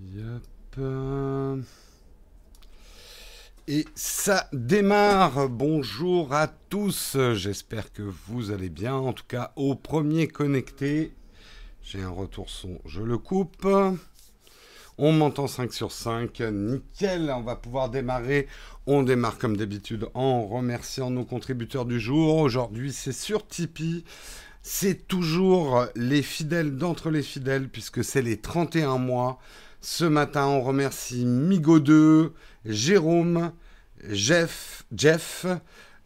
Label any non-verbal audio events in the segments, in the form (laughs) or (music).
Yep. Et ça démarre. Bonjour à tous. J'espère que vous allez bien. En tout cas, au premier connecté. J'ai un retour son. Je le coupe. On m'entend 5 sur 5. Nickel. On va pouvoir démarrer. On démarre comme d'habitude en remerciant nos contributeurs du jour. Aujourd'hui, c'est sur Tipeee. C'est toujours les fidèles d'entre les fidèles puisque c'est les 31 mois. Ce matin, on remercie Migo2, Jérôme, Jeff, Jeff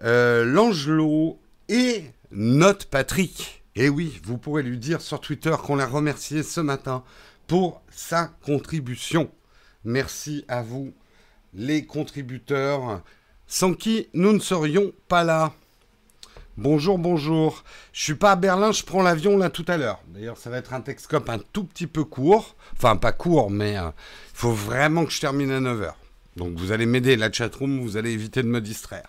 euh, Langelo et Note Patrick. Et oui, vous pourrez lui dire sur Twitter qu'on l'a remercié ce matin pour sa contribution. Merci à vous, les contributeurs, sans qui nous ne serions pas là. Bonjour, bonjour. Je suis pas à Berlin, je prends l'avion là tout à l'heure. D'ailleurs, ça va être un Texcope un tout petit peu court. Enfin, pas court, mais il euh, faut vraiment que je termine à 9h. Donc vous allez m'aider, la chatroom, vous allez éviter de me distraire.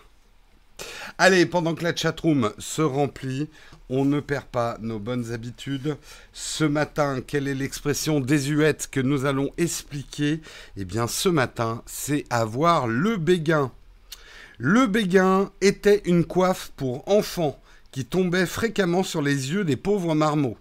Allez, pendant que la chatroom se remplit, on ne perd pas nos bonnes habitudes. Ce matin, quelle est l'expression désuète que nous allons expliquer? Eh bien, ce matin, c'est avoir le béguin. Le béguin était une coiffe pour enfants qui tombait fréquemment sur les yeux des pauvres marmots.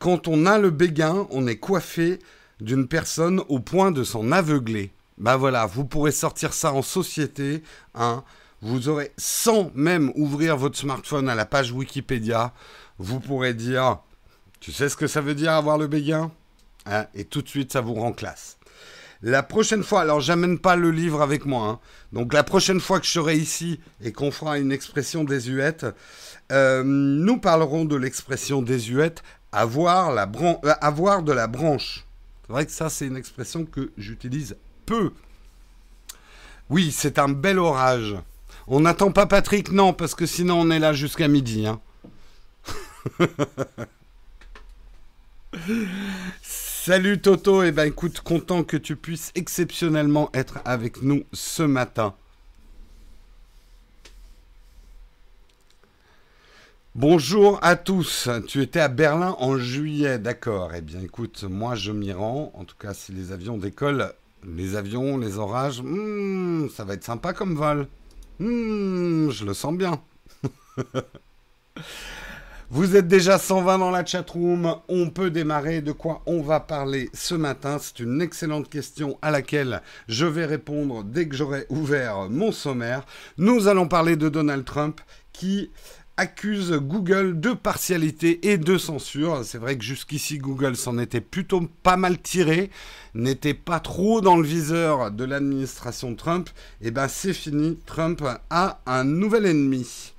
Quand on a le béguin, on est coiffé d'une personne au point de s'en aveugler. Bah voilà, vous pourrez sortir ça en société, hein. Vous aurez, sans même ouvrir votre smartphone à la page Wikipédia, vous pourrez dire, tu sais ce que ça veut dire avoir le béguin hein, Et tout de suite, ça vous rend classe. La prochaine fois, alors j'amène pas le livre avec moi, hein. donc la prochaine fois que je serai ici et qu'on fera une expression désuète, euh, nous parlerons de l'expression désuète euh, avoir de la branche. C'est vrai que ça, c'est une expression que j'utilise peu. Oui, c'est un bel orage. On n'attend pas Patrick, non, parce que sinon on est là jusqu'à midi. Hein. (laughs) Salut Toto, et eh ben écoute, content que tu puisses exceptionnellement être avec nous ce matin. Bonjour à tous. Tu étais à Berlin en juillet, d'accord. Eh bien écoute, moi je m'y rends. En tout cas, si les avions décollent, les avions, les orages, hmm, ça va être sympa comme vol. Hmm, je le sens bien. (laughs) Vous êtes déjà 120 dans la chatroom. On peut démarrer. De quoi on va parler ce matin? C'est une excellente question à laquelle je vais répondre dès que j'aurai ouvert mon sommaire. Nous allons parler de Donald Trump qui accuse Google de partialité et de censure. C'est vrai que jusqu'ici Google s'en était plutôt pas mal tiré, n'était pas trop dans le viseur de l'administration Trump. Et eh ben c'est fini, Trump a un nouvel ennemi.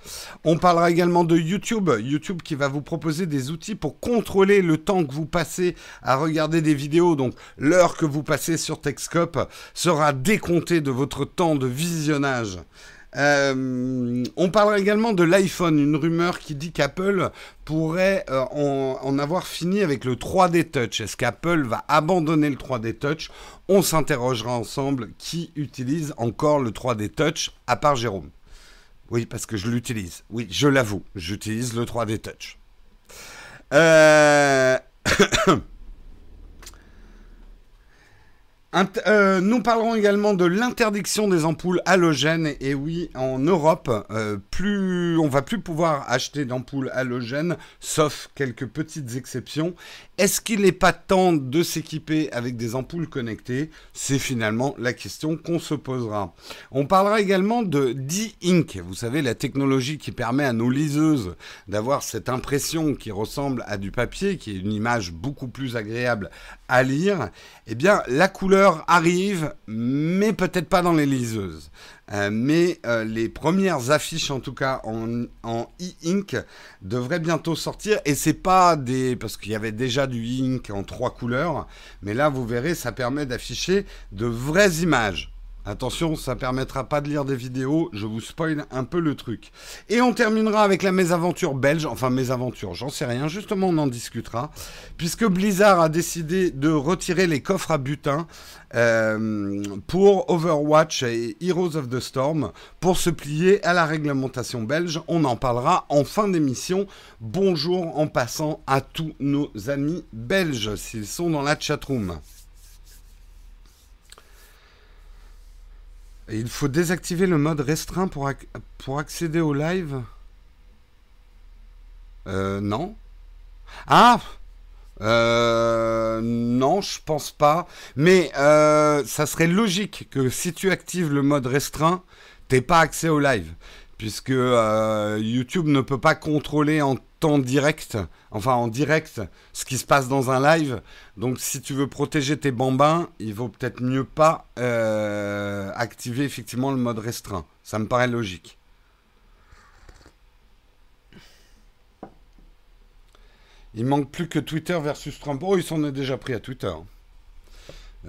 On parlera également de YouTube, YouTube qui va vous proposer des outils pour contrôler le temps que vous passez à regarder des vidéos. Donc l'heure que vous passez sur Techscope sera décomptée de votre temps de visionnage. Euh, on parlera également de l'iPhone, une rumeur qui dit qu'Apple pourrait euh, en, avoir fini avec le 3D Touch. Est-ce qu'Apple va abandonner le 3D Touch On s'interrogera ensemble qui utilise encore le 3D Touch, à part Jérôme. Oui, parce que je l'utilise. Oui, je l'avoue, j'utilise le 3D Touch. Euh... Euh, nous parlerons également de l'interdiction des ampoules halogènes. Et oui, en Europe, euh, plus on va plus pouvoir acheter d'ampoules halogènes, sauf quelques petites exceptions. Est-ce qu'il n'est pas temps de s'équiper avec des ampoules connectées? C'est finalement la question qu'on se posera. On parlera également de D-Ink, vous savez, la technologie qui permet à nos liseuses d'avoir cette impression qui ressemble à du papier, qui est une image beaucoup plus agréable à lire. Eh bien, la couleur arrive, mais peut-être pas dans les liseuses. Euh, mais euh, les premières affiches, en tout cas en, e-ink, devraient bientôt sortir. Et c'est pas des. Parce qu'il y avait déjà du e-ink en trois couleurs. Mais là, vous verrez, ça permet d'afficher de vraies images. Attention, ça permettra pas de lire des vidéos, je vous spoil un peu le truc. Et on terminera avec la mésaventure belge, enfin mésaventure, j'en sais rien, justement on en discutera, puisque Blizzard a décidé de retirer les coffres à butin euh, pour Overwatch et Heroes of the Storm pour se plier à la réglementation belge. On en parlera en fin d'émission. Bonjour en passant à tous nos amis belges s'ils sont dans la chatroom. Il faut désactiver le mode restreint pour, accéder au live euh, non. Ah euh, non, je pense pas. Mais euh, ça serait logique que si tu actives le mode restreint, t'aies pas accès au live. Puisque euh, YouTube ne peut pas contrôler en temps direct, enfin en direct, ce qui se passe dans un live. Donc si tu veux protéger tes bambins, il vaut peut-être mieux pas activer effectivement le mode restreint. Ça me paraît logique. Il manque plus que Twitter versus Trump. Oh, ils s'en est déjà pris à Twitter.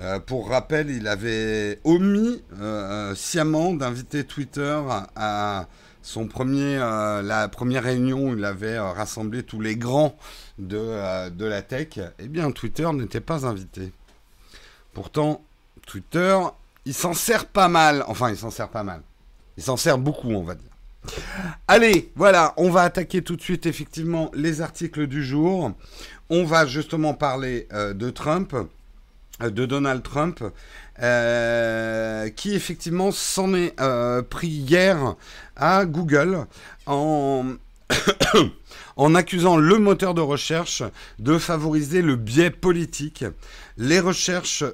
Euh, pour rappel, il avait omis euh, sciemment d'inviter Twitter à, son premier, euh, la première réunion où il avait rassemblé tous les grands de, de la tech. Eh bien, Twitter n'était pas invité. Pourtant, Twitter, il s'en sert pas mal. Enfin, il s'en sert pas mal. Il s'en sert beaucoup, on va dire. Allez, voilà, on va attaquer tout de suite effectivement les articles du jour. On va justement parler euh, de Trump, euh, de Donald Trump, euh, qui effectivement s'en est pris hier à Google en (coughs) en accusant le moteur de recherche de favoriser le biais politique. Les recherches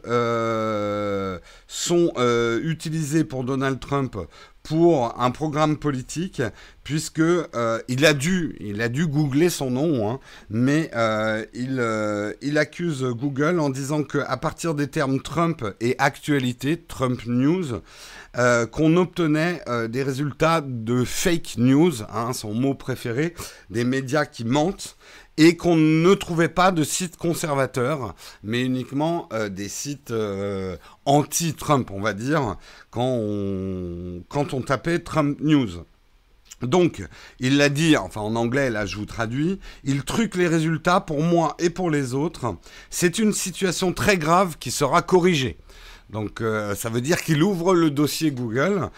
sont utilisées pour Donald Trump pour un programme politique, puisque euh, il a dû, googler son nom, hein, mais euh, il, euh, il accuse Google en disant que à partir des termes Trump et actualité, Trump News, qu'on obtenait des résultats de fake news, hein, son mot préféré, des médias qui mentent et qu'on ne trouvait pas de sites conservateurs, mais uniquement euh, des sites euh, anti-Trump, on va dire, quand on, quand on tapait Trump News. Donc, il l'a dit, enfin en anglais, là je vous traduis, il truque les résultats pour moi et pour les autres. C'est une situation très grave qui sera corrigée. Donc euh, ça veut dire qu'il ouvre le dossier Google.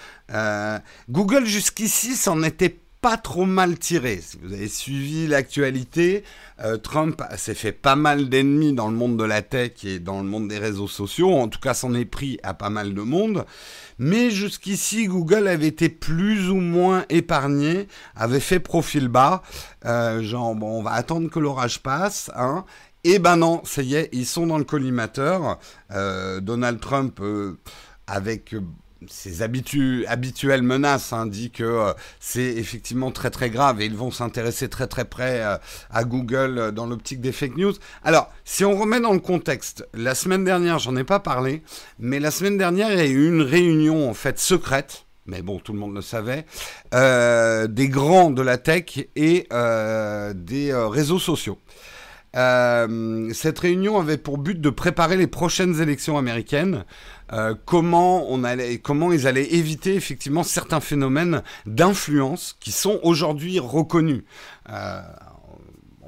Google jusqu'ici s'en était pas trop mal tiré. Si vous avez suivi l'actualité, euh, Trump s'est fait pas mal d'ennemis dans le monde de la tech et dans le monde des réseaux sociaux. En tout cas, s'en est pris à pas mal de monde. Mais jusqu'ici, Google avait été plus ou moins épargné, avait fait profil bas. Euh, genre, bon, on va attendre que l'orage passe. Hein. Et ben non, ça y est, ils sont dans le collimateur. Euh, Donald Trump, avec ces habituelles menaces hein, dit que euh, c'est effectivement très très grave et ils vont s'intéresser très très près euh, à Google euh, dans l'optique des fake news. Alors, si on remet dans le contexte, la semaine dernière, j'en ai pas parlé, mais la semaine dernière, il y a eu une réunion en fait secrète. Mais bon, tout le monde le savait, des grands de la tech et des réseaux sociaux. Cette réunion avait pour but de préparer les prochaines élections américaines. Euh, comment, on allait, comment ils allaient éviter effectivement certains phénomènes d'influence qui sont aujourd'hui reconnus. Euh,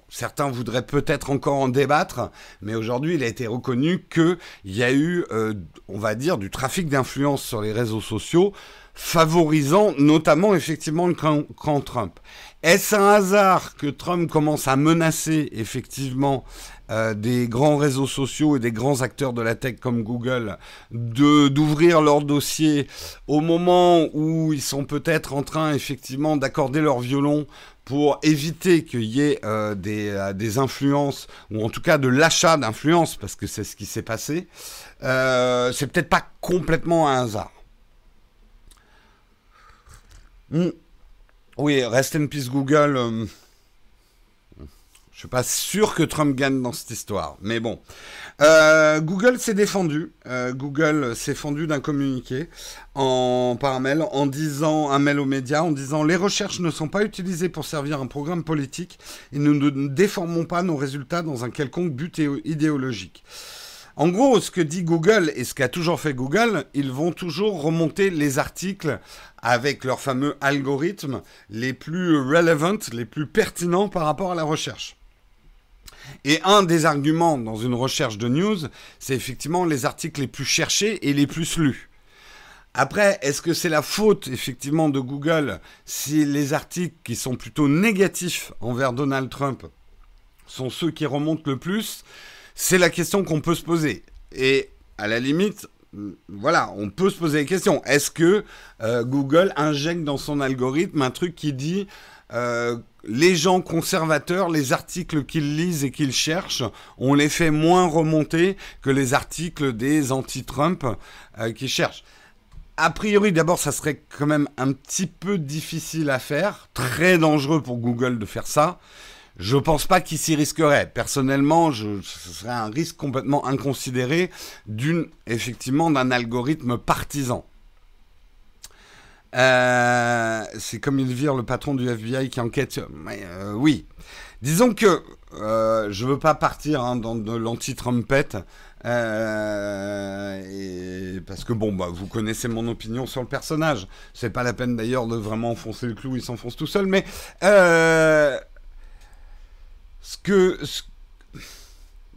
certains voudraient peut-être encore en débattre, mais aujourd'hui, il a été reconnu qu'il y a eu, euh, on va dire, du trafic d'influence sur les réseaux sociaux, favorisant notamment effectivement le camp Trump. Est-ce un hasard que Trump commence à menacer effectivement euh, des grands réseaux sociaux et des grands acteurs de la tech comme Google d'ouvrir leur dossier au moment où ils sont peut-être en train effectivement d'accorder leur violon pour éviter qu'il y ait euh, des, euh, des, influences, ou en tout cas de l'achat d'influence, parce que c'est ce qui s'est passé, c'est peut-être pas complètement un hasard. Hmm. Oui, rest in peace Google. Je suis pas sûr que Trump gagne dans cette histoire, mais bon. Euh, Google s'est défendu. Euh, Google s'est fendu d'un communiqué en par mail en disant un mail aux médias en disant les recherches ne sont pas utilisées pour servir un programme politique et nous ne déformons pas nos résultats dans un quelconque but idéologique. En gros, ce que dit Google et ce qu'a toujours fait Google, ils vont toujours remonter les articles avec leurs fameux algorithmes les plus relevant, les plus pertinents par rapport à la recherche. Et un des arguments dans une recherche de news, c'est effectivement les articles les plus cherchés et les plus lus. Après, est-ce que c'est la faute effectivement de Google si les articles qui sont plutôt négatifs envers Donald Trump sont ceux qui remontent le plus? C'est la question qu'on peut se poser. Et à la limite, voilà, on peut se poser la question. Est-ce que Google injecte dans son algorithme un truc qui dit les gens conservateurs, les articles qu'ils lisent et qu'ils cherchent, on les fait moins remonter que les articles des anti-Trump euh, qui cherchent? A priori, d'abord, ça serait quand même un petit peu difficile à faire, très dangereux pour Google de faire ça. Je pense pas qu'il s'y risquerait. Personnellement, ce serait un risque complètement inconsidéré d'une, effectivement, d'un algorithme partisan. Euh, c'est comme il vire le patron du FBI qui enquête. Euh, oui. Disons que euh, je veux pas partir hein, dans de l'anti-trumpette. Euh, parce que bon, bah, vous connaissez mon opinion sur le personnage. C'est pas la peine d'ailleurs de vraiment enfoncer le clou, il s'enfonce tout seul. Mais ce que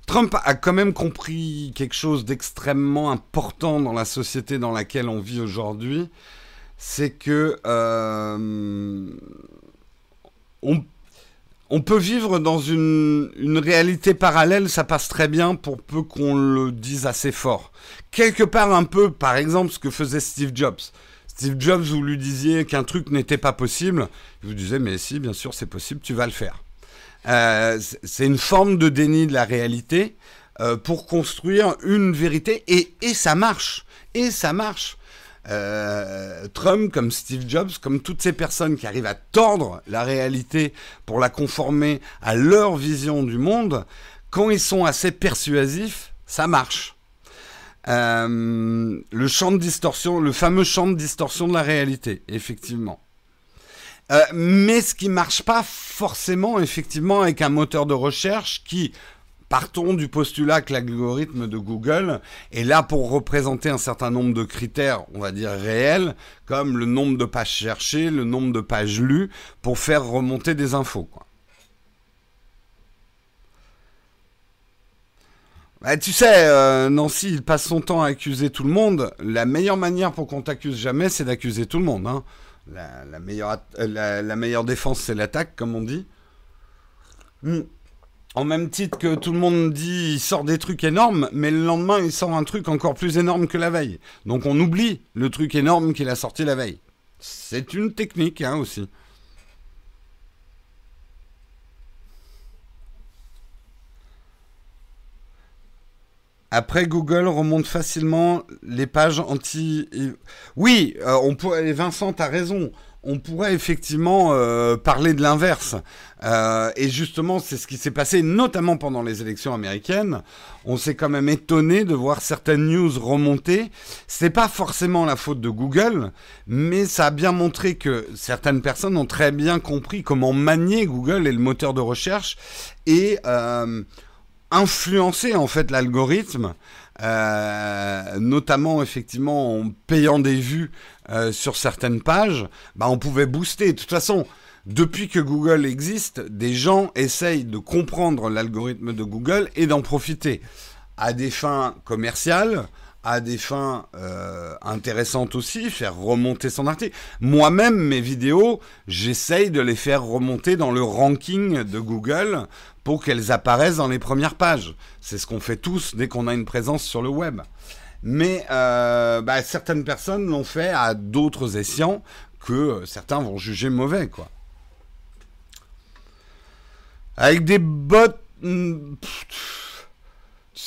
Trump a quand même compris quelque chose d'extrêmement important dans la société dans laquelle on vit aujourd'hui c'est que euh, on, peut vivre dans une, réalité parallèle, ça passe très bien pour peu qu'on le dise assez fort. Quelque part un peu, par exemple, ce que faisait Steve Jobs. Steve Jobs, vous lui disiez qu'un truc n'était pas possible, il vous disait mais si, bien sûr, c'est possible, tu vas le faire. Euh, c'est une forme de déni de la réalité euh, pour construire une vérité et, et ça marche. Et ça marche. Euh, Trump, comme Steve Jobs, comme toutes ces personnes qui arrivent à tordre la réalité pour la conformer à leur vision du monde, quand ils sont assez persuasifs, ça marche. Euh, le champ de distorsion, le fameux champ de distorsion de la réalité, effectivement. Euh, mais ce qui marche pas forcément, effectivement, avec un moteur de recherche qui, Partons du postulat que l'algorithme de Google est là pour représenter un certain nombre de critères, on va dire réels, comme le nombre de pages cherchées, le nombre de pages lues, pour faire remonter des infos. Bah, tu sais, euh, Nancy, il passe son temps à accuser tout le monde. La meilleure manière pour qu'on t'accuse jamais, c'est d'accuser tout le monde. Hein. La, meilleure, euh, la, meilleure défense, c'est l'attaque, comme on dit. Hmm. En même titre que tout le monde dit il sort des trucs énormes, mais le lendemain il sort un truc encore plus énorme que la veille. Donc on oublie le truc énorme qu'il a sorti la veille. C'est une technique hein, aussi. Après, Google remonte facilement les pages anti. Oui, euh, on pourrait. Vincent, a raison on pourrait effectivement euh, parler de l'inverse. Euh, et justement, c'est ce qui s'est passé, notamment pendant les élections américaines. On s'est quand même étonné de voir certaines news remonter. C'est pas forcément la faute de Google, mais ça a bien montré que certaines personnes ont très bien compris comment manier Google et le moteur de recherche et influencer en fait l'algorithme euh, notamment effectivement en payant des vues euh, sur certaines pages, bah, on pouvait booster. De toute façon, depuis que Google existe, des gens essayent de comprendre l'algorithme de Google et d'en profiter à des fins commerciales, à des fins euh, intéressantes aussi, faire remonter son article. Moi-même, mes vidéos, j'essaye de les faire remonter dans le ranking de Google pour qu'elles apparaissent dans les premières pages. C'est ce qu'on fait tous dès qu'on a une présence sur le web. Mais euh, bah, certaines personnes l'ont fait à d'autres escients que certains vont juger mauvais, quoi. Avec des bots... Hmm, tu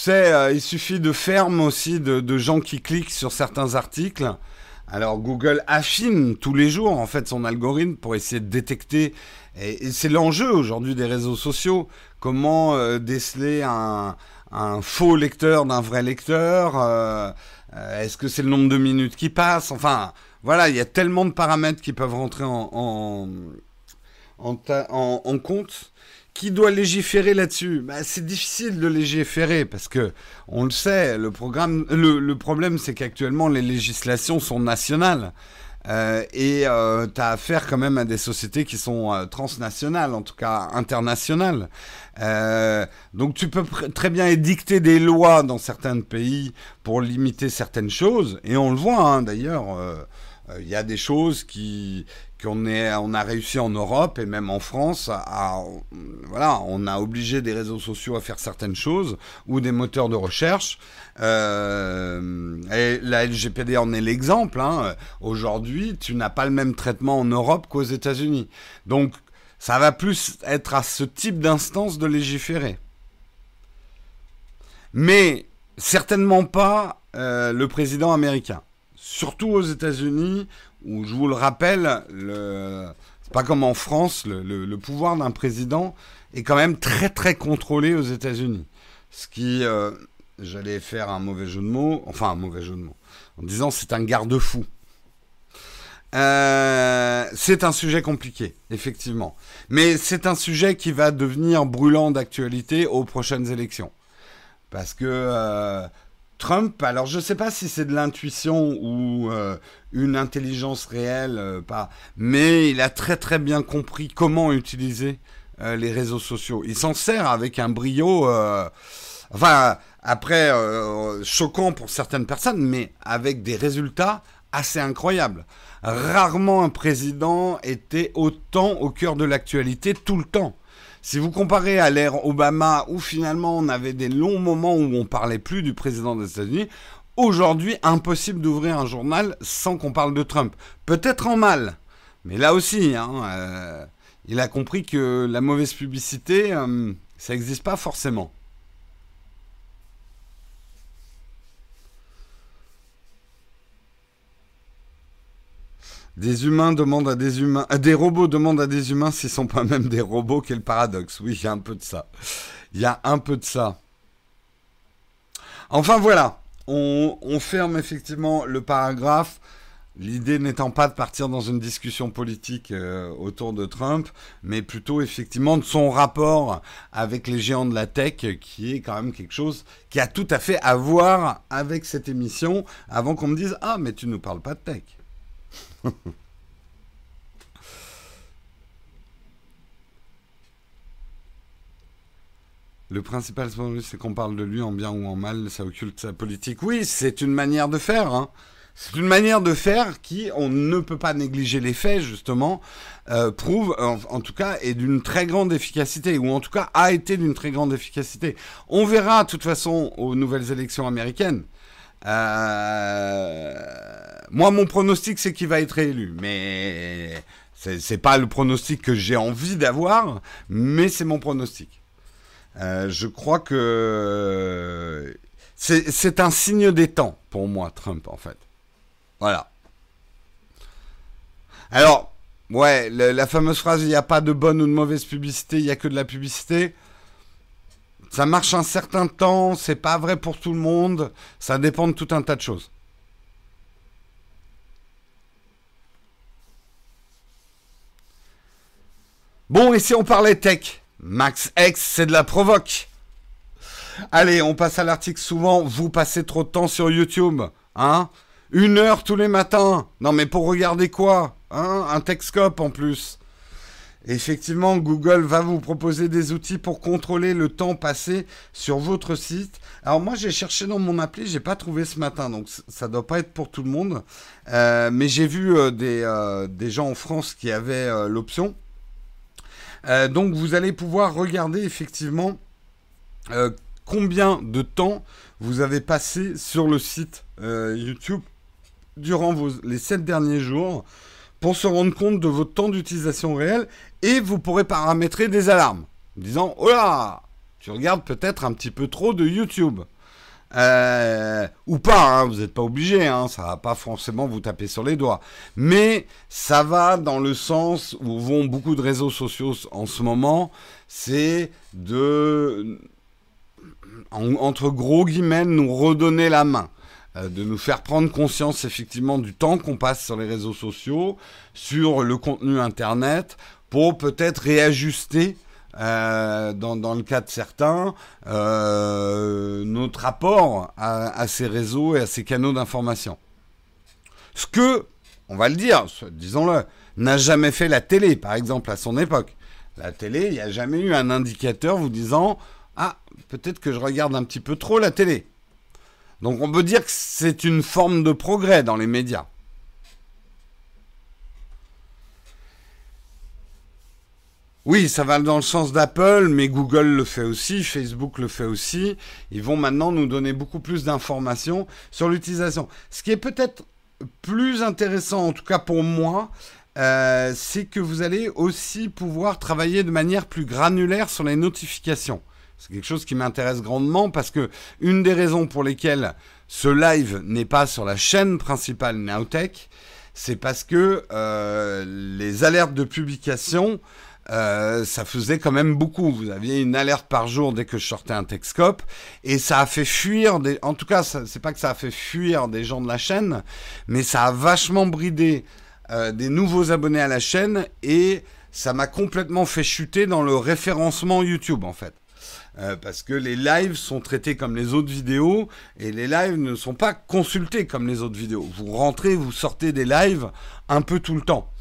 euh, il suffit de fermes aussi, de, gens qui cliquent sur certains articles. Alors Google affine tous les jours en fait son algorithme pour essayer de détecter. Et, c'est l'enjeu aujourd'hui des réseaux sociaux. Comment euh, déceler un, faux lecteur d'un vrai lecteur euh, Est-ce que c'est le nombre de minutes qui passent? Enfin, voilà, il y a tellement de paramètres qui peuvent rentrer en, en compte qui doit légiférer là-dessus? Bah, C'est difficile de légiférer parce que, on le sait, le, programme, le, problème c'est qu'actuellement les législations sont nationales. Euh, et euh, tu as affaire quand même à des sociétés qui sont euh, transnationales, en tout cas internationales. donc tu peux très bien édicter des lois dans certains pays pour limiter certaines choses, et on le voit hein, d'ailleurs. Il y a des choses qui, qu'on on a réussi en Europe et même en France à, voilà, on a obligé des réseaux sociaux à faire certaines choses ou des moteurs de recherche. Euh, la LGPD en est l'exemple. Hein. Aujourd'hui, tu n'as pas le même traitement en Europe qu'aux États-Unis. Donc, ça va plus être à ce type d'instance de légiférer. Mais certainement pas euh, le président américain. Surtout aux États-Unis, où je vous le rappelle, le... c'est pas comme en France, le, pouvoir d'un président est quand même très très contrôlé aux États-Unis. Ce qui, euh, j'allais faire un mauvais jeu de mots, enfin un mauvais jeu de mots, en disant c'est un garde-fou. Euh, c'est un sujet compliqué, effectivement. Mais c'est un sujet qui va devenir brûlant d'actualité aux prochaines élections. Parce que euh, Trump, alors je ne sais pas si c'est de l'intuition ou euh, une intelligence réelle, pas, mais il a très très bien compris comment utiliser les réseaux sociaux. Il s'en sert avec un brio, enfin, après, choquant pour certaines personnes, mais avec des résultats assez incroyables. Rarement un président était autant au cœur de l'actualité tout le temps. Si vous comparez à l'ère Obama, où finalement on avait des longs moments où on parlait plus du président des États-Unis, aujourd'hui impossible d'ouvrir un journal sans qu'on parle de Trump. Peut-être en mal, mais là aussi, hein, euh, il a compris que la mauvaise publicité, euh, ça n'existe pas forcément. Des humains demandent à des humains, euh, des robots demandent à des humains s'ils sont pas même des robots. Quel paradoxe. Oui, il y a un peu de ça. Il y a un peu de ça. Enfin voilà, on, ferme effectivement le paragraphe. L'idée n'étant pas de partir dans une discussion politique euh, autour de Trump, mais plutôt effectivement de son rapport avec les géants de la tech, qui est quand même quelque chose qui a tout à fait à voir avec cette émission, avant qu'on me dise Ah, mais tu ne nous parles pas de tech. Le principal c'est qu'on parle de lui en bien ou en mal, ça occulte sa politique. Oui, c'est une manière de faire. Hein. C'est une manière de faire qui, on ne peut pas négliger les faits, justement, euh, prouve, en, tout cas, est d'une très grande efficacité, ou en tout cas a été d'une très grande efficacité. On verra, de toute façon, aux nouvelles élections américaines. Euh, moi, mon pronostic, c'est qu'il va être élu, mais c'est pas le pronostic que j'ai envie d'avoir, mais c'est mon pronostic. Euh, je crois que c'est un signe des temps pour moi, Trump, en fait. Voilà. Alors, ouais, la fameuse phrase il n'y a pas de bonne ou de mauvaise publicité, il n'y a que de la publicité. Ça marche un certain temps, c'est pas vrai pour tout le monde, ça dépend de tout un tas de choses. Bon, et si on parlait tech? Max X, c'est de la provoque. Allez, on passe à l'article souvent. Vous passez trop de temps sur YouTube, hein? Une heure tous les matins. Non, mais pour regarder quoi Hein? Un Techscope en plus. Effectivement, Google va vous proposer des outils pour contrôler le temps passé sur votre site. Alors moi, j'ai cherché dans mon appli, j'ai pas trouvé ce matin, donc ça doit pas être pour tout le monde. Euh, mais j'ai vu euh, des, euh, des, gens en France qui avaient l'option. donc vous allez pouvoir regarder effectivement combien de temps vous avez passé sur le site YouTube durant les 7 derniers jours pour se rendre compte de votre temps d'utilisation réel et vous pourrez paramétrer des alarmes disant Oh là Tu regardes peut-être un petit peu trop de YouTube. Euh, ou pas, hein, vous n'êtes pas obligé, hein, ça va pas forcément vous taper sur les doigts. Mais ça va dans le sens où vont beaucoup de réseaux sociaux en ce moment, c'est de, entre gros guillemets, nous redonner la main. Euh, de nous faire prendre conscience effectivement du temps qu'on passe sur les réseaux sociaux, sur le contenu Internet, pour peut-être réajuster euh, dans, le cas de certains, euh, notre rapport à, ces réseaux et à ces canaux d'information. Ce que, on va le dire, disons-le, n'a jamais fait la télé, par exemple, à son époque. La télé, il n'y a jamais eu un indicateur vous disant Ah, peut-être que je regarde un petit peu trop la télé. Donc on peut dire que c'est une forme de progrès dans les médias. Oui, ça va dans le sens d'Apple, mais Google le fait aussi, Facebook le fait aussi. Ils vont maintenant nous donner beaucoup plus d'informations sur l'utilisation. Ce qui est peut-être plus intéressant, en tout cas pour moi, euh, c'est que vous allez aussi pouvoir travailler de manière plus granulaire sur les notifications. C'est quelque chose qui m'intéresse grandement parce que une des raisons pour lesquelles ce live n'est pas sur la chaîne principale Nowtech, c'est parce que euh, les alertes de publication, euh, ça faisait quand même beaucoup. Vous aviez une alerte par jour dès que je sortais un Texcope, et ça a fait fuir des. En tout cas, c'est pas que ça a fait fuir des gens de la chaîne, mais ça a vachement bridé euh, des nouveaux abonnés à la chaîne et ça m'a complètement fait chuter dans le référencement YouTube en fait. Euh, parce que les lives sont traités comme les autres vidéos et les lives ne sont pas consultés comme les autres vidéos. Vous rentrez, vous sortez des lives un peu tout le temps.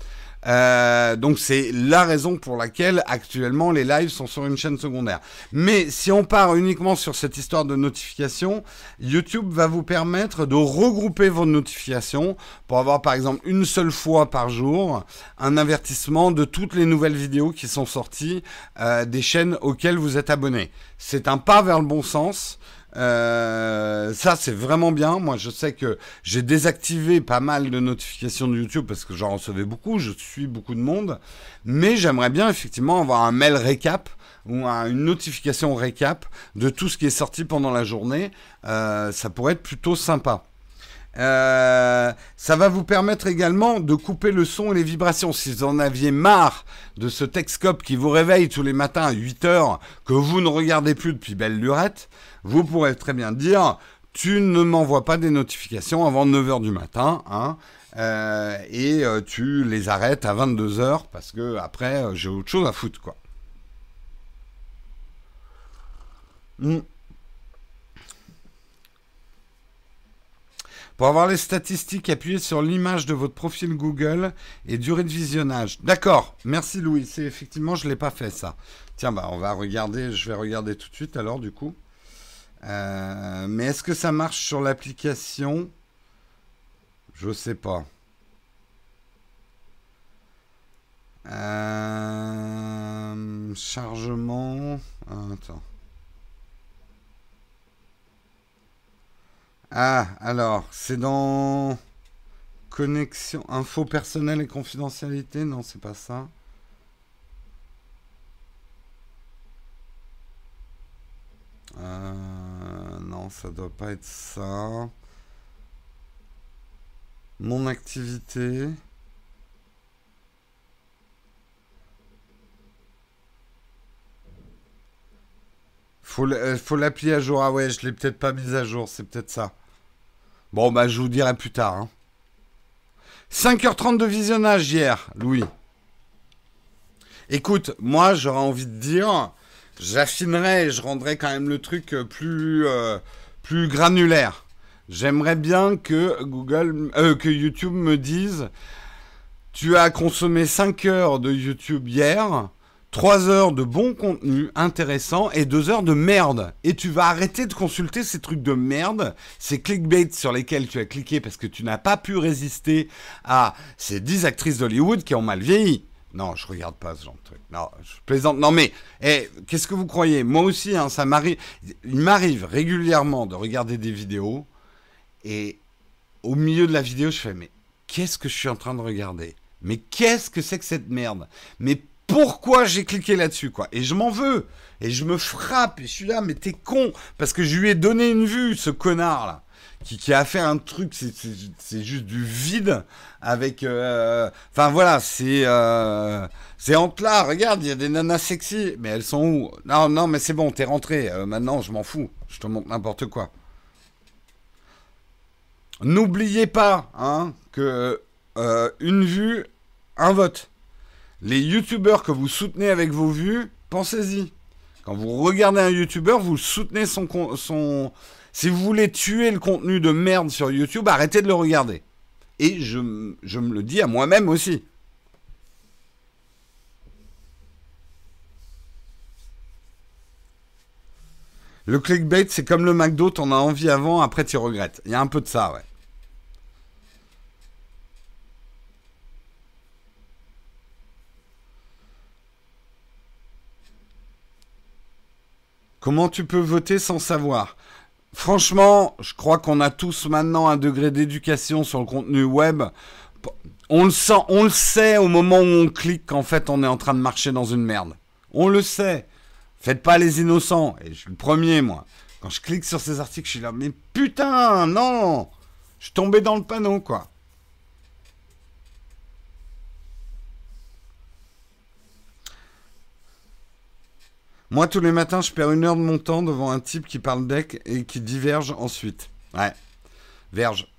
Euh, donc c'est la raison pour laquelle actuellement les lives sont sur une chaîne secondaire. Mais si on part uniquement sur cette histoire de notification, YouTube va vous permettre de regrouper vos notifications pour avoir par exemple une seule fois par jour un avertissement de toutes les nouvelles vidéos qui sont sorties euh, des chaînes auxquelles vous êtes abonné. C'est un pas vers le bon sens. Euh, ça, c'est vraiment bien. Moi, je sais que j'ai désactivé pas mal de notifications de YouTube parce que j'en recevais beaucoup. Je suis beaucoup de monde. Mais j'aimerais bien effectivement avoir un mail récap ou une notification récap de tout ce qui est sorti pendant la journée. Euh, ça pourrait être plutôt sympa. Euh, ça va vous permettre également de couper le son et les vibrations. Si vous en aviez marre de ce Texcope qui vous réveille tous les matins à 8 heures, que vous ne regardez plus depuis belle lurette, vous pourrez très bien dire tu ne m'envoies pas des notifications avant 9h du matin, hein, euh, et euh, tu les arrêtes à 22h parce que après j'ai autre chose à foutre quoi. Hmm. Pour avoir les statistiques, appuyez sur l'image de votre profil Google et durée de visionnage. D'accord, merci Louis. C'est effectivement, je ne l'ai pas fait ça. Tiens, bah, on va regarder, je vais regarder tout de suite alors du coup. Euh, mais est-ce que ça marche sur l'application? Je sais pas. Euh, chargement. attends. Ah, alors, c'est dans connexion, info personnelle et confidentialité? Non, c'est pas ça. Euh, non, ça doit pas être ça. Mon activité. Faut, euh, faut l'appeler à jour. Ah ouais, je l'ai peut-être pas mise à jour, c'est peut-être ça. Bon, bah je vous dirai plus tard. 5h30 hein. de visionnage hier, Louis. Écoute, moi j'aurais envie de dire, j'affinerais, je rendrais quand même le truc euh, plus, euh, plus granulaire. J'aimerais bien que Google, que YouTube me dise, tu as consommé 5 heures de YouTube hier, 3 heures de bon contenu intéressant et 2 heures de merde. Et tu vas arrêter de consulter ces trucs de merde, ces clickbait sur lesquels tu as cliqué parce que tu n'as pas pu résister à ces 10 actrices d'Hollywood qui ont mal vieilli. Non, je regarde pas ce genre de truc. Non, je plaisante. Non, mais eh, qu'est-ce que vous croyez? Moi aussi, hein, ça m'arrive. Il m'arrive régulièrement de regarder des vidéos et au milieu de la vidéo, je fais mais qu'est-ce que je suis en train de regarder? Mais qu'est-ce que c'est que cette merde? Mais pourquoi j'ai cliqué là-dessus, quoi. Et je m'en veux. Et je me frappe. Et je suis là, mais t'es con. Parce que je lui ai donné une vue, ce connard, là. Qui, a fait un truc, c'est juste du vide. Avec. Euh, enfin, voilà, c'est. Euh, c'est là. Regarde, il y a des nanas sexy. Mais elles sont où? Non, non, mais c'est bon, t'es rentré. Euh, maintenant, je m'en fous. Je te montre n'importe quoi. N'oubliez pas, hein, que une vue, un vote les youtubeurs que vous soutenez avec vos vues, pensez-y. Quand vous regardez un youtubeur, vous soutenez son, son... Si vous voulez tuer le contenu de merde sur YouTube, arrêtez de le regarder. Et je, je me le dis à moi-même aussi. Le clickbait, c'est comme le McDo, t'en as envie avant, après tu regrettes. Il y a un peu de ça, ouais. Comment tu peux voter sans savoir? Franchement, je crois qu'on a tous maintenant un degré d'éducation sur le contenu web. On le sent, on le sait au moment où on clique qu'en fait on est en train de marcher dans une merde. On le sait. Faites pas les innocents. Et je suis le premier, moi. Quand je clique sur ces articles, je suis là, mais putain, non Je suis tombé dans le panneau, quoi. Moi, tous les matins, je perds une heure de mon temps devant un type qui parle deck et qui diverge ensuite. Ouais. Verge.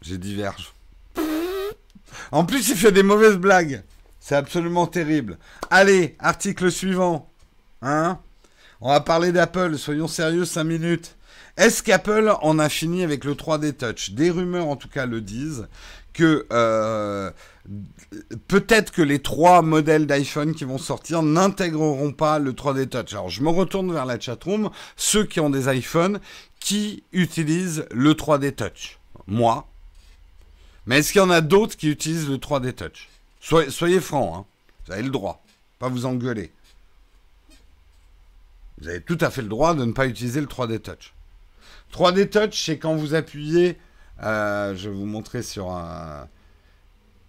J'ai diverge. En plus, il fait des mauvaises blagues. C'est absolument terrible. Allez, article suivant. Hein? On va parler d'Apple. Soyons sérieux, 5 minutes. Est-ce qu'Apple en a fini avec le 3D Touch? Des rumeurs, en tout cas, le disent que euh, peut-être que les trois modèles d'iPhone qui vont sortir n'intégreront pas le 3D Touch. Alors je me retourne vers la chatroom, ceux qui ont des iPhones qui utilisent le 3D Touch? Moi. Mais est-ce qu'il y en a d'autres qui utilisent le 3D Touch? Soyez, francs, hein. vous avez le droit, pas vous engueuler. Vous avez tout à fait le droit de ne pas utiliser le 3D Touch. 3D Touch, c'est quand vous appuyez euh, je vais vous montrer sur un.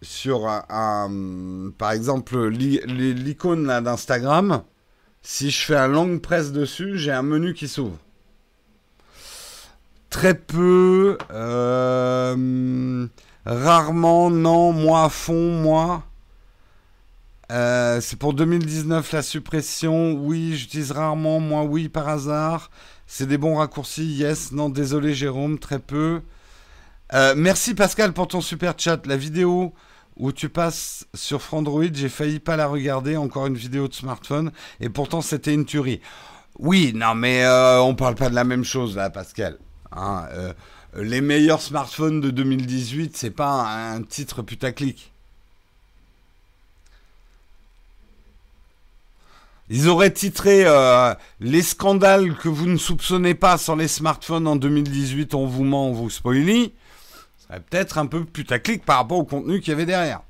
Sur un. par exemple, l'icône d'Instagram. Si je fais un long press dessus, j'ai un menu qui s'ouvre. Très peu. Euh, rarement, non. Moi à fond, moi. Euh, c'est pour 2019 la suppression. Oui, j'utilise rarement. Moi, oui, par hasard. C'est des bons raccourcis. Yes. Non, désolé, Jérôme, très peu. Euh, merci Pascal pour ton super chat. La vidéo où tu passes sur Frandroid, j'ai failli pas la regarder. Encore une vidéo de smartphone. Et pourtant, c'était une tuerie. Oui, non, mais euh, on parle pas de la même chose là, Pascal. Hein, euh, les meilleurs smartphones de 2018, c'est pas un, titre putaclic. Ils auraient titré Les scandales que vous ne soupçonnez pas sur les smartphones en 2018, on vous ment, on vous spoilie peut-être un peu putaclic par rapport au contenu qu'il y avait derrière.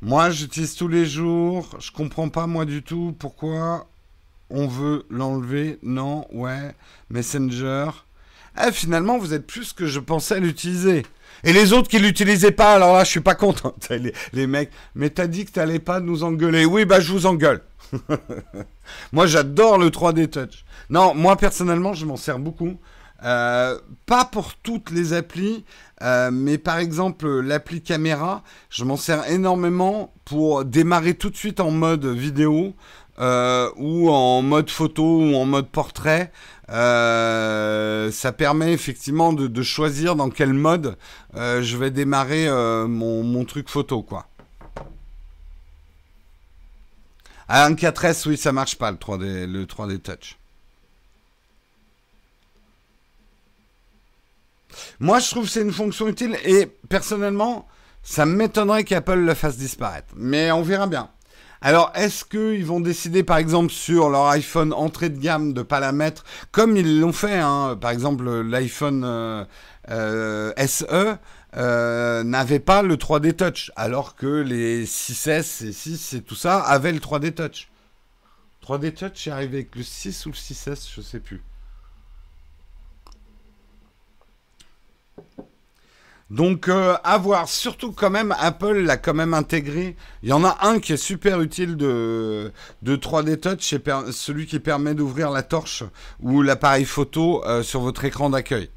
Moi, j'utilise tous les jours. Je comprends pas moi du tout pourquoi on veut l'enlever. Non, ouais. Messenger. Eh, finalement, vous êtes plus que je pensais l'utiliser. Et les autres qui l'utilisaient pas, alors là, je suis pas content. (laughs) Les, mecs, mais t'as dit que t'allais pas nous engueuler. Oui, bah je vous engueule. (laughs) moi, j'adore le 3D Touch. Non, moi personnellement, je m'en sers beaucoup. Euh, pas pour toutes les applis, euh, mais par exemple l'appli caméra, je m'en sers énormément pour démarrer tout de suite en mode vidéo euh, ou en mode photo ou en mode portrait. ça permet effectivement de, choisir dans quel mode je vais démarrer mon, truc photo, quoi. À un 4S, oui, ça marche pas le 3D, le 3D Touch. Moi, je trouve que c'est une fonction utile et personnellement, ça m'étonnerait qu'Apple le fasse disparaître. Mais on verra bien. Alors, est-ce qu'ils vont décider, par exemple, sur leur iPhone entrée de gamme de pas la mettre, comme ils l'ont fait, hein, par exemple, l'iPhone euh, euh, SE euh, n'avait pas le 3D Touch, alors que les 6S et 6 et tout ça avaient le 3D Touch? 3D Touch est arrivé avec le 6 ou le 6S, je sais plus. Donc euh, à voir, surtout quand même, Apple l'a quand même intégré. Il y en a un qui est super utile de, de 3D Touch, celui qui permet d'ouvrir la torche ou l'appareil photo euh, sur votre écran d'accueil.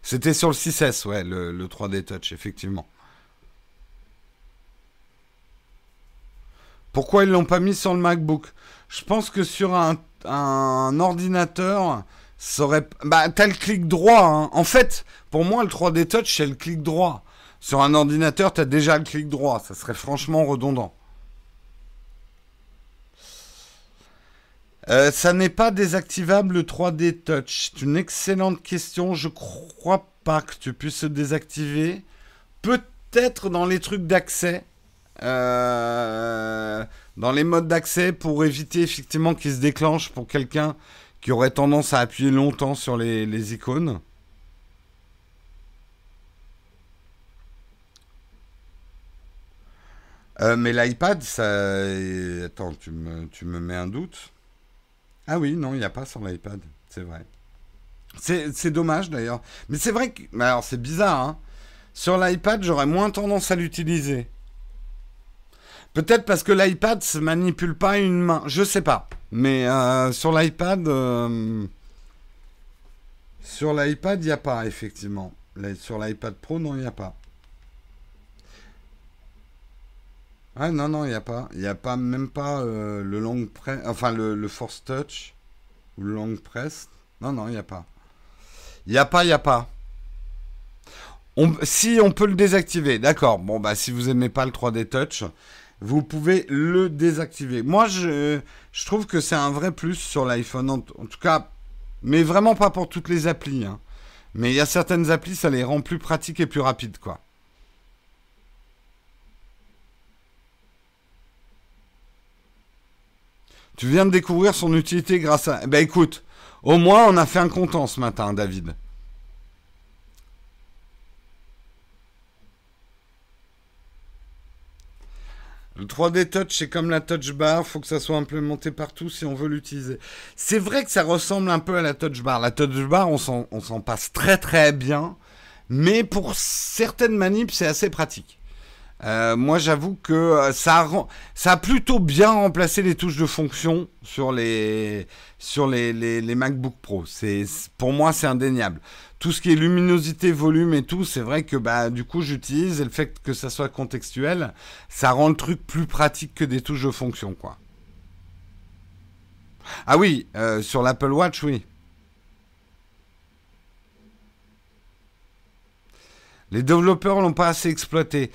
C'était sur le 6S, ouais, le, 3D Touch, effectivement. Pourquoi ils l'ont pas mis sur le MacBook? Je pense que sur un, un ordinateur, ça aurait... Bah, t'as le clic droit. Hein. En fait, pour moi, le 3D Touch, c'est le clic droit. Sur un ordinateur, t'as déjà le clic droit. Ça serait franchement redondant. Euh, ça n'est pas désactivable le 3D Touch. C'est une excellente question. Je crois pas que tu puisses se désactiver. Peut-être dans les trucs d'accès. Euh, dans les modes d'accès pour éviter effectivement qu'il se déclenche pour quelqu'un qui aurait tendance à appuyer longtemps sur les, icônes. Euh, mais l'iPad, ça. Attends, tu me, tu me mets un doute. Ah oui, non, il n'y a pas sur l'iPad, c'est vrai. C'est dommage d'ailleurs. Mais c'est vrai que. Alors c'est bizarre, hein. Sur l'iPad, j'aurais moins tendance à l'utiliser. Peut-être parce que l'iPad se manipule pas une main. Je sais pas. Mais euh, sur l'iPad. Euh, sur l'iPad, il n'y a pas, effectivement. Sur l'iPad Pro, non, il n'y a pas. Ah non, non, il n'y a pas. Il n'y a pas, même pas euh, le long press. Enfin, le, force touch. Ou le long press. Non, non, il n'y a pas. Il n'y a pas, il n'y a pas. si on peut le désactiver, d'accord. Bon, bah, si vous n'aimez pas le 3D Touch, vous pouvez le désactiver. Moi, je, trouve que c'est un vrai plus sur l'iPhone. En, tout cas, mais vraiment pas pour toutes les applis. Hein. Mais il y a certaines applis, ça les rend plus pratiques et plus rapides, quoi. Tu viens de découvrir son utilité grâce à... Eh ben écoute, au moins on a fait un content ce matin, David. Le 3D Touch, c'est comme la Touch Bar, faut que ça soit implémenté partout si on veut l'utiliser. C'est vrai que ça ressemble un peu à la Touch Bar. La Touch Bar, on s'en passe très très bien, mais pour certaines manips, c'est assez pratique. Euh, moi, j'avoue que euh, ça a, plutôt bien remplacé les touches de fonction sur les, sur les, les, MacBook Pro. Pour moi, c'est indéniable. Tout ce qui est luminosité, volume et tout, c'est vrai que bah, du coup, j'utilise et le fait que ça soit contextuel, ça rend le truc plus pratique que des touches de fonction, quoi. Ah oui, euh, sur l'Apple Watch, oui. Les développeurs l'ont pas assez exploité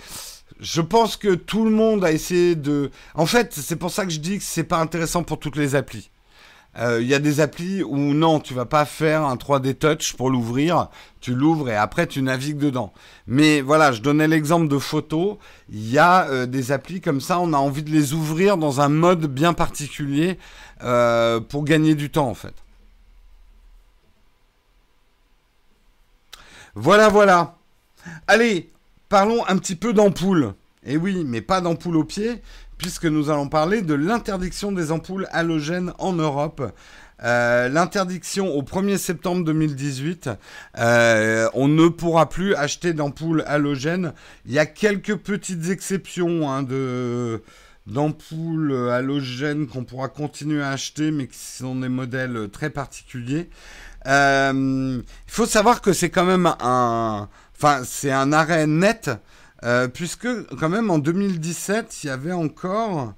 je pense que tout le monde a essayé de. En fait, c'est pour ça que je dis que c'est pas intéressant pour toutes les applis. Il euh, y a des applis où non, tu vas pas faire un 3D touch pour l'ouvrir, tu l'ouvres et après tu navigues dedans. Mais voilà, je donnais l'exemple de photos. Il y a euh, des applis comme ça, on a envie de les ouvrir dans un mode bien particulier euh, pour gagner du temps en fait. Voilà, voilà. Allez, Parlons un petit peu d'ampoule. Et eh oui, mais pas d'ampoule au pied, puisque nous allons parler de l'interdiction des ampoules halogènes en Europe. Euh, l'interdiction au 1er septembre 2018, euh, on ne pourra plus acheter d'ampoules halogènes. Il y a quelques petites exceptions hein, d'ampoules halogènes qu'on pourra continuer à acheter, mais qui sont des modèles très particuliers. Euh, il faut savoir que c'est quand même un, Enfin, c'est un arrêt net, euh, puisque quand même en 2017, il y avait encore...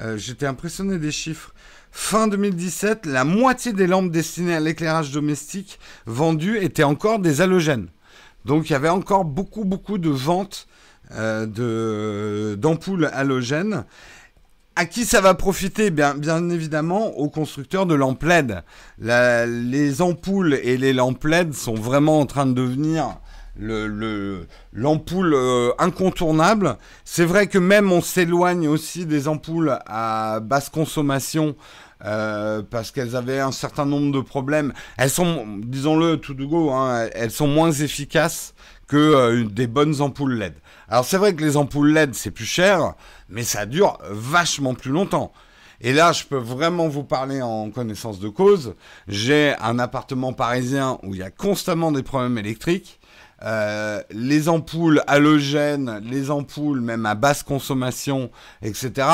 Euh, j'étais impressionné des chiffres. Fin 2017, la moitié des lampes destinées à l'éclairage domestique vendues étaient encore des halogènes. Donc il y avait encore beaucoup, beaucoup de ventes euh, d'ampoules halogènes. À qui ça va profiter? Bien, bien évidemment aux constructeurs de lampes LED. les ampoules et les lampes LED sont vraiment en train de devenir l'ampoule euh, incontournable. C'est vrai que même on s'éloigne aussi des ampoules à basse consommation euh, parce qu'elles avaient un certain nombre de problèmes. Elles sont, disons-le tout de go, hein, elles sont moins efficaces que euh, des bonnes ampoules LED. Alors c'est vrai que les ampoules LED c'est plus cher, mais ça dure vachement plus longtemps. Et là, je peux vraiment vous parler en connaissance de cause. J'ai un appartement parisien où il y a constamment des problèmes électriques. Euh, les ampoules halogènes, les ampoules même à basse consommation, etc.,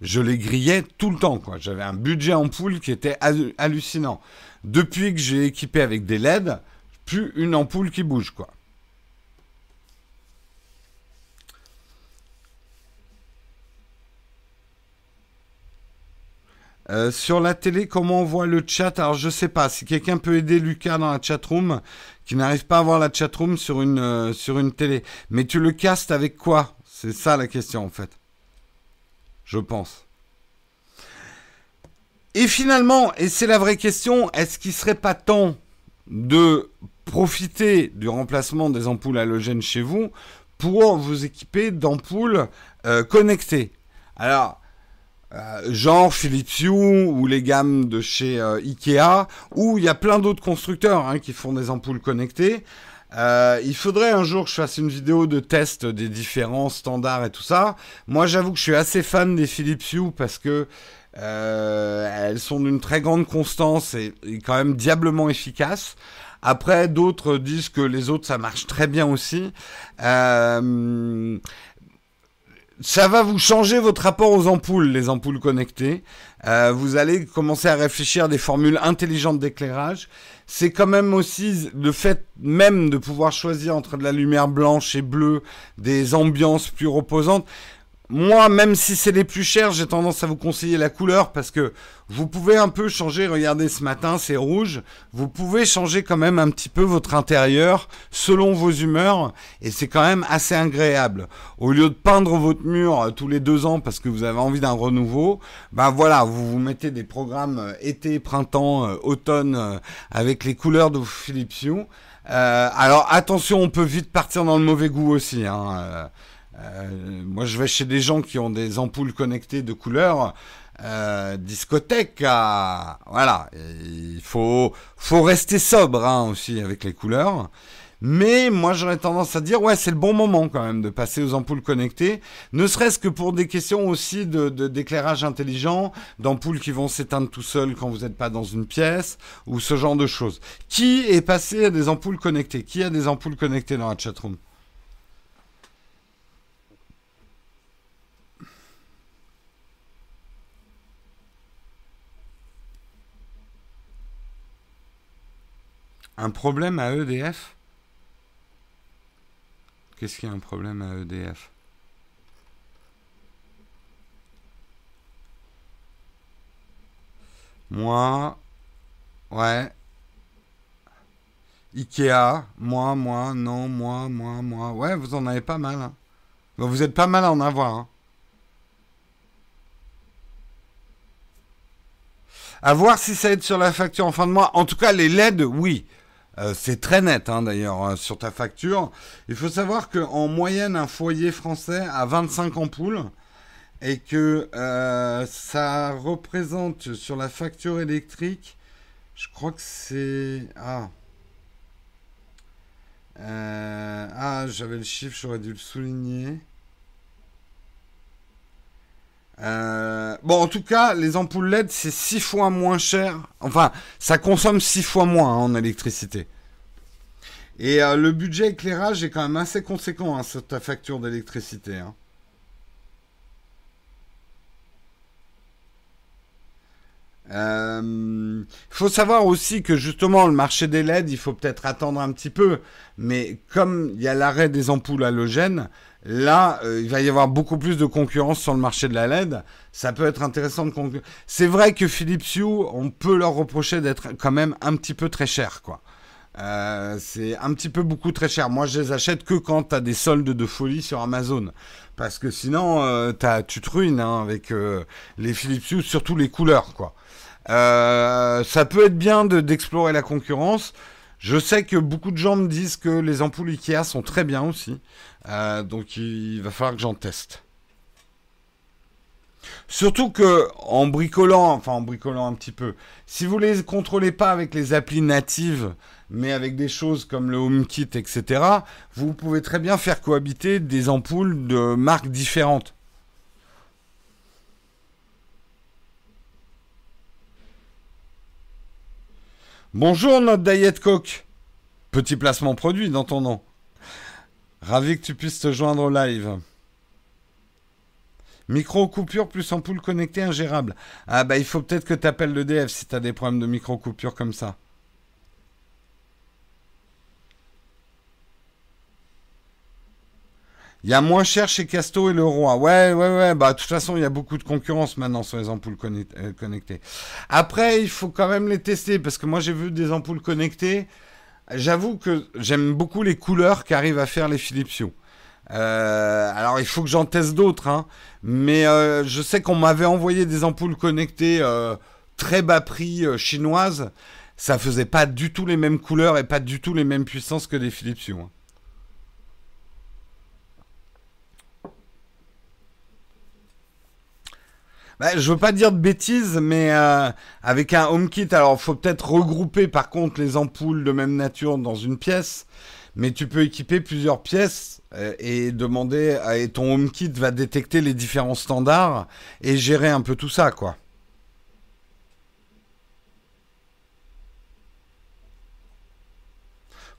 je les grillais tout le temps. Quoi. J'avais un budget ampoule qui était hallucinant. Depuis que j'ai équipé avec des LED, plus une ampoule qui bouge. quoi. Euh, sur la télé, comment on voit le chat? Alors je sais pas. Si quelqu'un peut aider Lucas dans la chatroom, qui n'arrive pas à voir la chatroom sur une euh, sur une télé. Mais tu le castes avec quoi? C'est ça la question en fait. Je pense. Et finalement, et c'est la vraie question, est-ce qu'il serait pas temps de profiter du remplacement des ampoules halogènes chez vous pour vous équiper d'ampoules euh, connectées? Alors, euh, genre Philips Hue ou les gammes de chez euh, Ikea, où il y a plein d'autres constructeurs hein, qui font des ampoules connectées. Euh, il faudrait un jour que je fasse une vidéo de test des différents standards et tout ça. Moi, j'avoue que je suis assez fan des Philips Hue parce que euh, elles sont d'une très grande constance et, quand même diablement efficaces. Après, d'autres disent que les autres, ça marche très bien aussi. Euh, ça va vous changer votre rapport aux ampoules, les ampoules connectées. Euh, vous allez commencer à réfléchir à des formules intelligentes d'éclairage. C'est quand même aussi le fait même de pouvoir choisir entre de la lumière blanche et bleue, des ambiances plus reposantes. Moi, même si c'est les plus chers, j'ai tendance à vous conseiller la couleur parce que vous pouvez un peu changer. Regardez, ce matin, c'est rouge. Vous pouvez changer quand même un petit peu votre intérieur selon vos humeurs et c'est quand même assez agréable. Au lieu de peindre votre mur euh, tous les deux ans parce que vous avez envie d'un renouveau, ben voilà, vous vous mettez des programmes euh, été, printemps, euh, automne avec les couleurs de Philips Hue. alors attention, on peut vite partir dans le mauvais goût aussi. Hein. Euh, moi, je vais chez des gens qui ont des ampoules connectées de couleur. Euh, discothèque, voilà. Il faut, rester sobre hein, aussi avec les couleurs. Mais moi, j'aurais tendance à dire, ouais, c'est le bon moment quand même de passer aux ampoules connectées, ne serait-ce que pour des questions aussi de, d'éclairage intelligent, d'ampoules qui vont s'éteindre tout seuls quand vous n'êtes pas dans une pièce, ou ce genre de choses. Qui est passé à des ampoules connectées? Qui a des ampoules connectées dans la chatroom? Un problème à EDF Qu'est-ce qu'il y a un problème à EDF Moi, ouais. Ikea, moi, moi, non, moi, moi, moi. Ouais, vous en avez pas mal. Hein. Vous êtes pas mal à en avoir. Hein. À voir si ça aide sur la facture en fin de mois. En tout cas, les LED, oui. Euh, c'est très net hein, d'ailleurs hein, sur ta facture. Il faut savoir qu'en moyenne, un foyer français a 25 ampoules et que euh, ça représente sur la facture électrique, je crois que c'est... Ah, euh, ah j'avais le chiffre, j'aurais dû le souligner. Bon, en tout cas, les ampoules LED, c'est 6 fois moins cher. Enfin, ça consomme 6 fois moins hein, en électricité. Et euh, le budget éclairage est quand même assez conséquent hein, sur ta facture d'électricité. Hein. Il euh, faut savoir aussi que justement le marché des LED, il faut peut-être attendre un petit peu, mais comme il y a l'arrêt des ampoules halogènes, Là, euh, il va y avoir beaucoup plus de concurrence sur le marché de la LED. Ça peut être intéressant de concurrencer. C'est vrai que Philips Hue, on peut leur reprocher d'être quand même un petit peu très cher, quoi. Euh, c'est un petit peu beaucoup très cher. Moi, je les achète que quand tu as des soldes de folie sur Amazon. Parce que sinon, euh, tu te ruines hein, avec les Philips Hue, surtout les couleurs, quoi. ça peut être bien d'explorer la concurrence. Je sais que beaucoup de gens me disent que les ampoules Ikea sont très bien aussi. Euh, donc il va falloir que j'en teste. Surtout que en bricolant, enfin en bricolant un petit peu, si vous les contrôlez pas avec les applis natives, mais avec des choses comme le HomeKit, etc., vous pouvez très bien faire cohabiter des ampoules de marques différentes. Bonjour notre Diet Coke. Petit placement produit dans ton nom. Ravi que tu puisses te joindre au live. Micro coupure plus ampoule connectée ingérable. Ah bah il faut peut-être que tu appelles le DF si tu as des problèmes de micro coupure comme ça. Il y a moins cher chez Casto et le Roi. Ouais, ouais, ouais. Bah, de toute façon, il y a beaucoup de concurrence maintenant sur les ampoules euh, connectées. Après, il faut quand même les tester parce que moi, j'ai vu des ampoules connectées. J'avoue que j'aime beaucoup les couleurs qu'arrivent à faire les Philips. Euh, alors il faut que j'en teste d'autres, hein. mais euh, je sais qu'on m'avait envoyé des ampoules connectées euh, très bas prix chinoises. Ça faisait pas du tout les mêmes couleurs et pas du tout les mêmes puissances que les Philips. Bah, je veux pas dire de bêtises, mais euh, avec un HomeKit, alors faut peut-être regrouper par contre les ampoules de même nature dans une pièce. mais tu peux équiper plusieurs pièces euh, et demander, et ton HomeKit va détecter les différents standards et gérer un peu tout ça, quoi.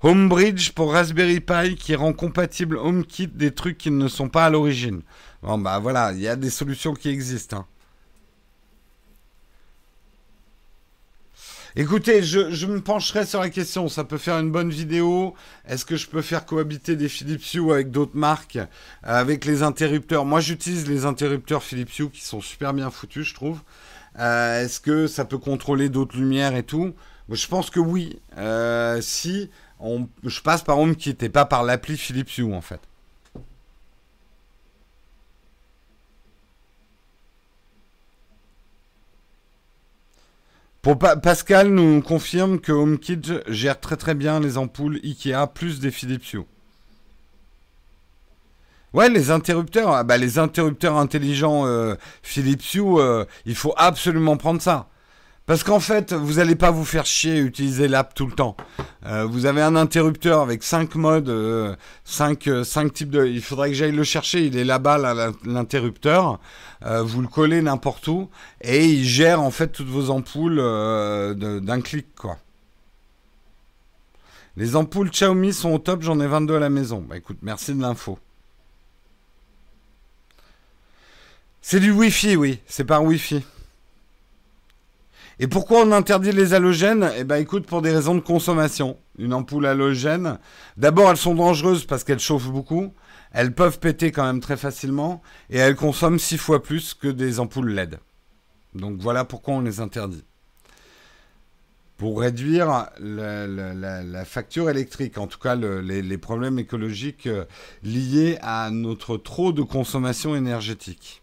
Homebridge pour Raspberry Pi qui rend compatible HomeKit des trucs qui ne sont pas à l'origine. Bon bah voilà, il y a des solutions qui existent. Hein. Écoutez, je, me pencherai sur la question. Ça peut faire une bonne vidéo. Est-ce que je peux faire cohabiter des Philips Hue avec d'autres marques, euh, avec les interrupteurs? Moi, j'utilise les interrupteurs Philips Hue qui sont super bien foutus, je trouve. Euh, est-ce que ça peut contrôler d'autres lumières et tout? Je pense que oui. Euh, si je passe par HomeKit et pas par l'appli Philips Hue en fait. Pour Pascal nous confirme que HomeKit gère très très bien les ampoules Ikea plus des Philips Hue. Ouais, les interrupteurs, ah bah, les interrupteurs intelligents euh, Philips Hue, euh, il faut absolument prendre ça. Parce qu'en fait, vous n'allez pas vous faire chier utiliser l'app tout le temps. Euh, vous avez un interrupteur avec 5 modes, 5, euh, euh, types de... Il faudrait que j'aille le chercher, il est là-bas, l'interrupteur. vous le collez n'importe où et il gère en fait toutes vos ampoules d'un clic, quoi. Les ampoules Xiaomi sont au top, j'en ai 22 à la maison. Bah écoute, merci de l'info. C'est du Wi-Fi, oui, c'est par Wi-Fi. Et pourquoi on interdit les halogènes? Eh ben écoute, pour des raisons de consommation. Une ampoule halogène, d'abord elles sont dangereuses parce qu'elles chauffent beaucoup, elles peuvent péter quand même très facilement, et elles consomment six fois plus que des ampoules LED. Donc voilà pourquoi on les interdit. Pour réduire la, facture électrique, en tout cas les, problèmes écologiques euh, liés à notre trop de consommation énergétique.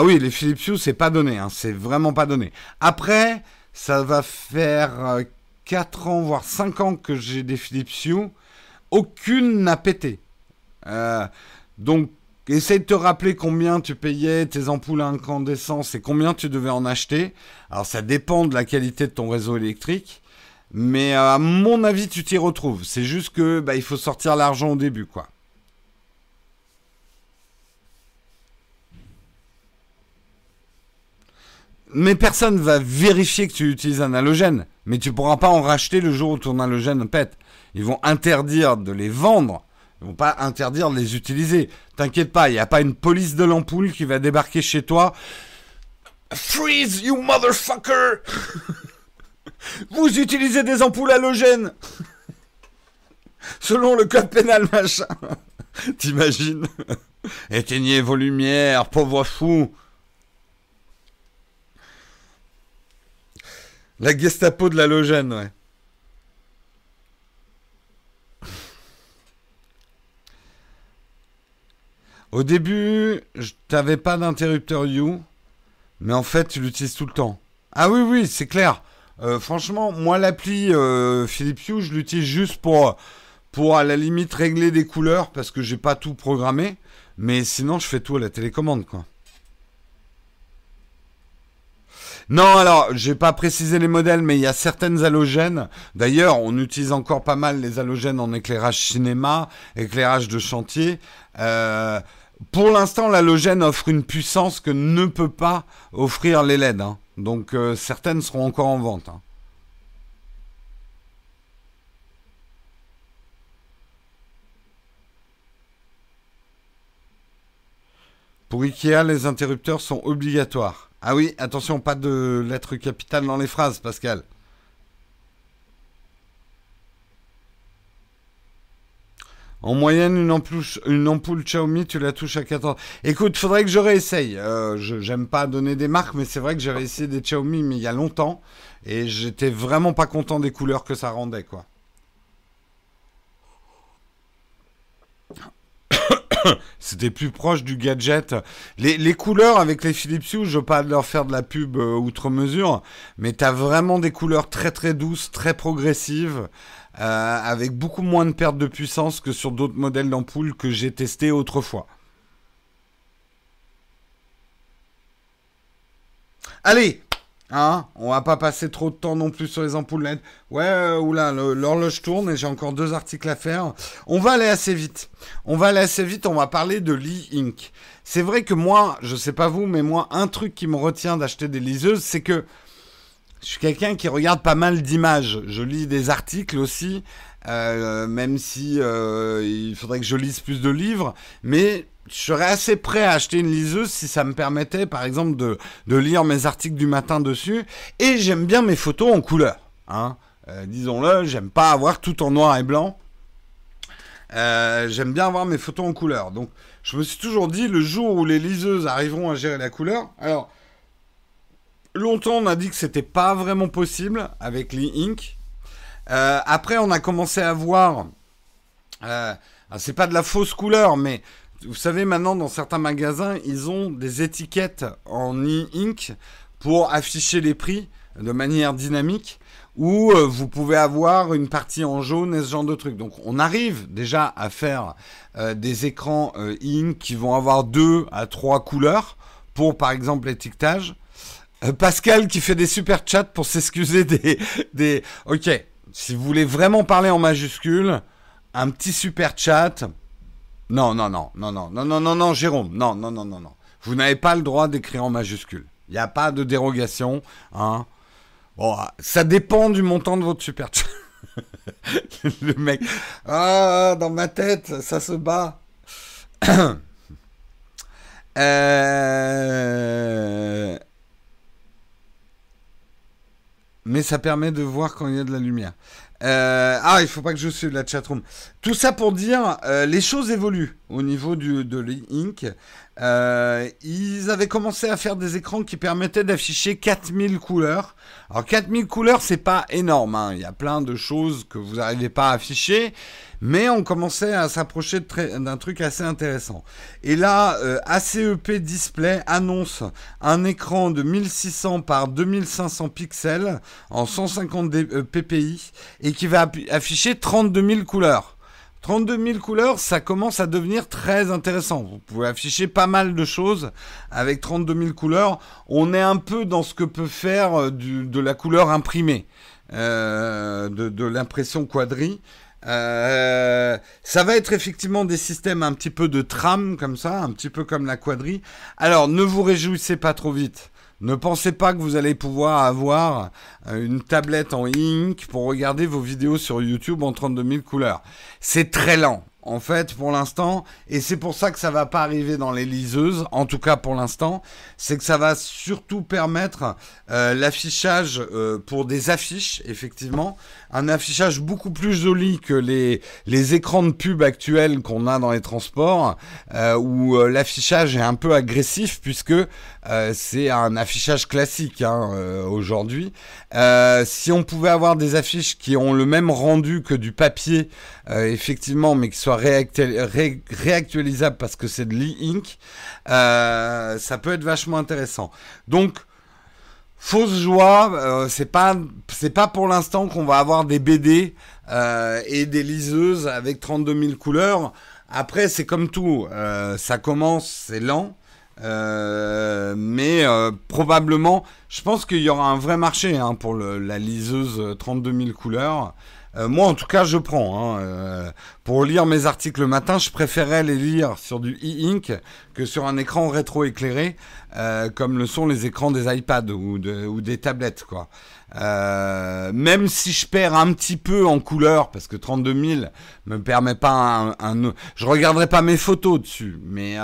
Ah oui, les Philips Hue, c'est pas donné, hein, c'est vraiment pas donné. Après, ça va faire 4 euh, ans, voire 5 ans que j'ai des Philips Hue. Aucune n'a pété. Euh, donc, essaye de te rappeler combien tu payais tes ampoules à incandescence et combien tu devais en acheter. Alors, ça dépend de la qualité de ton réseau électrique. Mais euh, à mon avis, tu t'y retrouves. C'est juste que bah, il faut sortir l'argent au début, quoi. Mais personne va vérifier que tu utilises un halogène. Mais tu pourras pas en racheter le jour où ton halogène pète. Ils vont interdire de les vendre. Ils vont pas interdire de les utiliser. T'inquiète pas, il n'y a pas une police de l'ampoule qui va débarquer chez toi. Freeze, you motherfucker! (laughs) Vous utilisez des ampoules halogènes! Selon le code pénal, machin. (laughs) T'imagines? Éteignez vos lumières, pauvre fou! La Gestapo de l'halogène, ouais. Au début, je t'avais pas d'interrupteur You, mais en fait, tu l'utilises tout le temps. Ah oui, oui, c'est clair. Euh, franchement, moi, l'appli euh, Philips Hue, je l'utilise juste pour, pour, à la limite, régler des couleurs parce que j'ai pas tout programmé. Mais sinon, je fais tout à la télécommande, quoi. Non, alors, j'ai pas précisé les modèles, mais il y a certaines halogènes. D'ailleurs, on utilise encore pas mal les halogènes en éclairage cinéma, éclairage de chantier. Euh, pour l'instant, l'halogène offre une puissance que ne peut pas offrir les LED. Hein. Donc, euh, certaines seront encore en vente. Hein. Pour Ikea, les interrupteurs sont obligatoires. Ah oui, attention, pas de lettres capitales dans les phrases, Pascal. En moyenne, une ampoule, une Xiaomi, tu la touches à 14. Écoute, faudrait que je réessaye. Euh, j'aime pas donner des marques, mais c'est vrai que j'avais essayé des Xiaomi, mais il y a longtemps, et j'étais vraiment pas content des couleurs que ça rendait, quoi. (coughs) C'était plus proche du gadget. Les, couleurs avec les Philips Hue, je veux pas leur faire de la pub euh, outre mesure, mais tu as vraiment des couleurs très très douces, très progressives, euh, avec beaucoup moins de perte de puissance que sur d'autres modèles d'ampoules que j'ai testés autrefois. Allez, Hein On va pas passer trop de temps non plus sur les ampoules LED. Ouais, euh, oula, l'horloge tourne et j'ai encore deux articles à faire. On va aller assez vite. On va aller assez vite, on va parler de l'e-ink. C'est vrai que moi, je sais pas vous, mais moi, un truc qui me retient d'acheter des liseuses, c'est que je suis quelqu'un qui regarde pas mal d'images. Je lis des articles aussi, euh, même si euh, il faudrait que je lise plus de livres. Mais je serais assez prêt à acheter une liseuse si ça me permettait, par exemple, de, lire mes articles du matin dessus. Et j'aime bien mes photos en couleur. Hein. Euh, disons-le, j'aime pas avoir tout en noir et blanc. Euh, j'aime bien avoir mes photos en couleur. Donc, je me suis toujours dit, le jour où les liseuses arriveront à gérer la couleur, alors, longtemps on a dit que c'était pas vraiment possible avec l'e-ink. Euh, après, on a commencé à voir, c'est pas de la fausse couleur, mais vous savez, maintenant, dans certains magasins, ils ont des étiquettes en e-ink pour afficher les prix de manière dynamique, où euh, vous pouvez avoir une partie en jaune et ce genre de trucs. Donc, on arrive déjà à faire euh, des écrans e-ink qui vont avoir deux à trois couleurs pour, par exemple, l'étiquetage. Euh, Pascal qui fait des super chats pour s'excuser (laughs) des, des... Ok, si vous voulez vraiment parler en majuscule, un petit super chat non, non, non, non, non, non, non, non, non, Jérôme, non, non, non, non, non. Vous n'avez pas le droit d'écrire en majuscule. Il n'y a pas de dérogation, hein. Bon, ça dépend du montant de votre super chat. le mec, ah, dans ma tête, ça se bat. euh... Mais ça permet de voir quand il y a de la lumière. Euh, ah, il faut pas que je suive la chatroom. Tout ça pour dire, euh, les choses évoluent au niveau de l'Ink. Euh, ils avaient commencé à faire des écrans qui permettaient d'afficher 4000 couleurs. Alors 4000 couleurs, c'est pas énorme. Hein. Il y a plein de choses que vous n'arrivez pas à afficher. Mais on commençait à s'approcher d'un truc assez intéressant. Et là, euh, ACEP Display annonce un écran de 1600 par 2500 pixels en 150 ppi et qui va afficher 32 000 couleurs. 32 000 couleurs, ça commence à devenir très intéressant. Vous pouvez afficher pas mal de choses avec 32 000 couleurs. On est un peu dans ce que peut faire euh, de la couleur imprimée, euh, de, l'impression quadri. Euh, ça va être effectivement des systèmes un petit peu de trame comme ça, un petit peu comme la quadri. Alors ne vous réjouissez pas trop vite. Ne pensez pas que vous allez pouvoir avoir euh, une tablette en ink pour regarder vos vidéos sur YouTube en 32 000 couleurs. C'est très lent en fait, pour l'instant, et c'est pour ça que ça va pas arriver dans les liseuses, en tout cas pour l'instant, c'est que ça va surtout permettre euh, l'affichage euh, pour des affiches, effectivement, un affichage beaucoup plus joli que les, les écrans de pub actuels qu'on a dans les transports, euh, où l'affichage est un peu agressif, puisque c'est un affichage classique hein, aujourd'hui. si on pouvait avoir des affiches qui ont le même rendu que du papier, effectivement, mais qui soient réactualisable parce que c'est de l'e-ink, euh, ça peut être vachement intéressant. Donc, fausse joie, euh, c'est pas c'est pas pour l'instant qu'on va avoir des BD euh, et des liseuses avec 32 000 couleurs. Après, c'est comme tout, ça commence, c'est lent. mais probablement, je pense qu'il y aura un vrai marché hein, pour la liseuse 32 000 couleurs. Euh, moi, en tout cas, je prends. Hein, euh, pour lire mes articles le matin, je préférais les lire sur du e-ink que sur un écran rétro-éclairé, euh, comme le sont les écrans des iPads ou, des tablettes, quoi. même si je perds un petit peu en couleur, parce que 32 000 me permet pas un, je regarderai pas mes photos dessus, mais